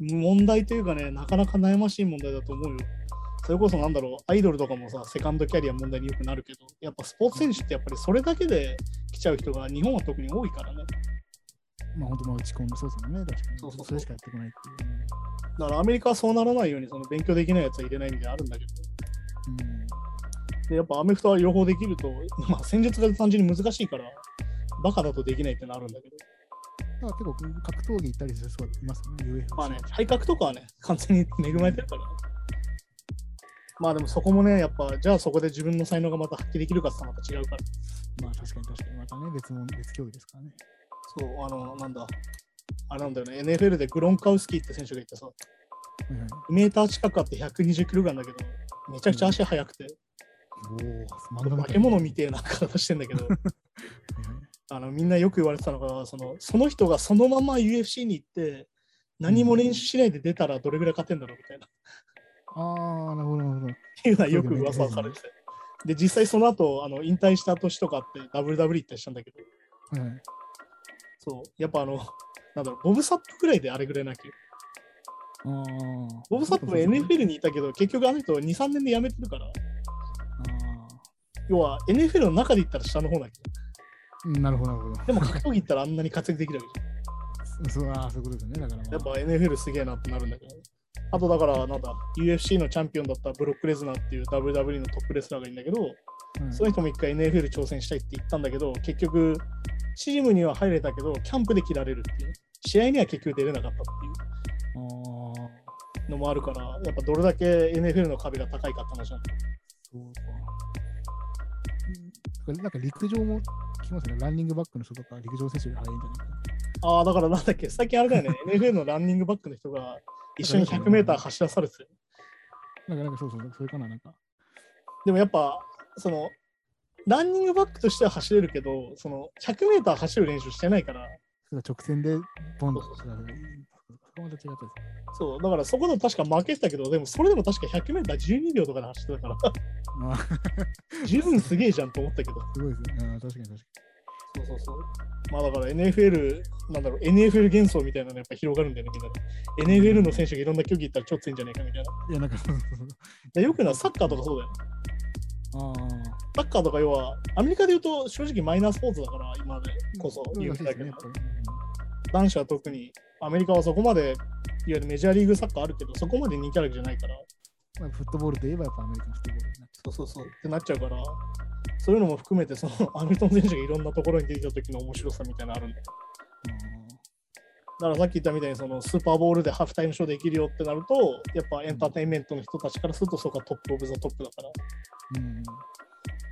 問題というかね、なかなか悩ましい問題だと思うよ。それこそなんだろう、アイドルとかもさ、セカンドキャリア問題によくなるけど、やっぱスポーツ選手ってやっぱりそれだけで来ちゃう人が日本は特に多いからね。まあ本当まあ打ち込んでそうですもんね、確かに。そうそうそれしかやってこないっていう。だからアメリカはそうならないようにその勉強できないやつは入れないみたいなのあるんだけど、うんでやっぱアメフトは両方できると、まあ戦術が単純に難しいから、バカだとできないってのあるんだけど、だから結構格闘技行ったりする人がいますよね、UFO。まあね、体格とかはね、完全に恵まれてるからね。まあでもそこもね、やっぱ、じゃあそこで自分の才能がまた発揮できるかってまた違うから。まあ確かに確かに、またね、別の別競技ですからね。そう、あの、なんだ、あれなんだよね、NFL でグロンカウスキーって選手がいてさ、はいはい、2メーター近くあって120キロなんだけど、めちゃくちゃ足速くて、おお、漫画みたい。化け物みてえな体してんだけど、あのみんなよく言われてたのがその、その人がそのまま UFC に行って、何も練習しないで出たらどれぐらい勝てんだろうみたいな。ああ、なるほど、なるほど。っていうのはよく噂されてて。で、実際その後、あの引退した年とかって WW 行ったりしたんだけど、はいはい、そう、やっぱあの、なんだろう、ボブサップぐらいであれぐらいなきゃ。ボブサップは NFL にいたけど、結局あの人2、3年で辞めてるから、あ要は NFL の中で言ったら下の方だけあ、うんなるほど、なるほど。ど、でも格闘技行ったらあんなに活躍できるわけじゃん。そうああ、そういうことですよね。だから、まあ、やっぱ NFL すげえなってなるんだけど。あとだから、なんだ、UFC のチャンピオンだったブロック・レズナーっていう WWE のトップレスラーがいるんだけど、はいその人も一回 NFL 挑戦したいって言ったんだけど、結局、チームには入れたけど、キャンプで切られるっていう、試合には結局出れなかったっていうのもあるから、やっぱどれだけ NFL の壁が高いかって話なんだよ。そうか。うんなんか陸上も聞きますね。ランニングバックの人とか陸上選手より速いんじゃないかな。ああ、だからなんだっけ、最近あれだよね、NFL のランニングバックの人が一緒に 100m 走らされてて、なんか、なんかそうそう、それかな、なんか。でもやっぱ、その、ランニングバックとしては走れるけど、その 100m 走る練習してないから、直線でボンとそうそれがそう、だからそこでも確か負けてたけど、でもそれでも確か 100m12 秒とかで走ってたから、まあ、十分すげえじゃんと思ったけど、すごいですね。確かに確かに。そうそうそう。まあだから NFL、なんだろう、NFL 幻想みたいなのやっぱ広がるんだよね、みんなで。NFL の選手がいろんな競技行ったら超強いんじゃないかみたいな。いや、なんかよくな、サッカーとかそうだよ。あサッカーとか要は、アメリカで言うと正直マイナースポーツだから、今まであ。こそうん。言うだけど。男子は特に、アメリカはそこまで、いわゆるメジャーリーグサッカーあるけど、そこまで人気あるわけじゃないから、まあ、フットボールといえばやっぱアメリカンフットボールにな。っちそうそうそう。ってなっちゃうから、そういうのも含めて、そのアメリカの選手がいろんなところに出てきた時の面白さみたいなのあるんだよ。だからさっき言ったみたいにそのスーパーボールでハーフタイムショーできるよってなると、やっぱエンターテインメントの人たちからするとそこは top of the top だから。ゃう。うん。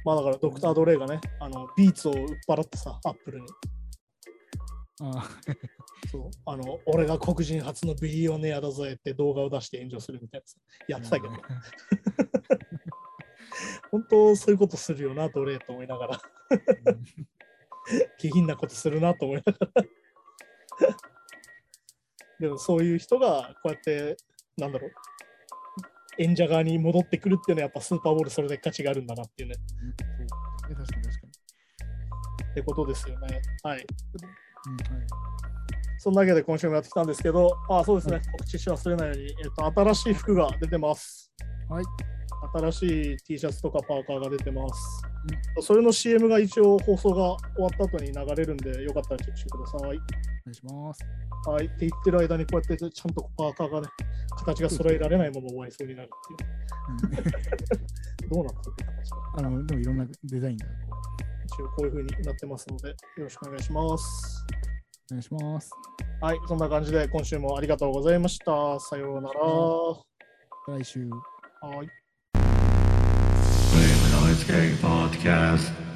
まあだからドクター・ドレイがね、あのビーツを売っ払ってさ、アップルに。あ そうあの俺が黒人初のビリオネアだぜって動画を出して炎上するみたいなさやってたけど、本当そういうことするよな、ドレイと思いながら、下品なことするなと思いながら。でもそういう人がこうやって、なんだろう、演者側に戻ってくるっていうのはやっぱスーパーボールそれで価値があるんだなっていうね。確かに確かに。ってことですよね。はい。うんはいそんなわけで今週もやってきたんですけど、あそうですね、はい告知し忘れないように、えっと、新しい服が出てます。はい。新しい T シャツとかパーカーが出てます。それの CM が一応放送が終わった後に流れるんで、よかったらチェックしてください。お願いします。はい。って言ってる間にこうやってちゃんとパーカーがね、形が揃えられないまま終わりそうになるっていう。うん どうなったって形だあの、でもいろんなデザインが。一応こういう風になってますので、よろしくお願いします。お願いします。はい。そんな感じで今週もありがとうございました。さようなら。は来週。い。Escape Podcast.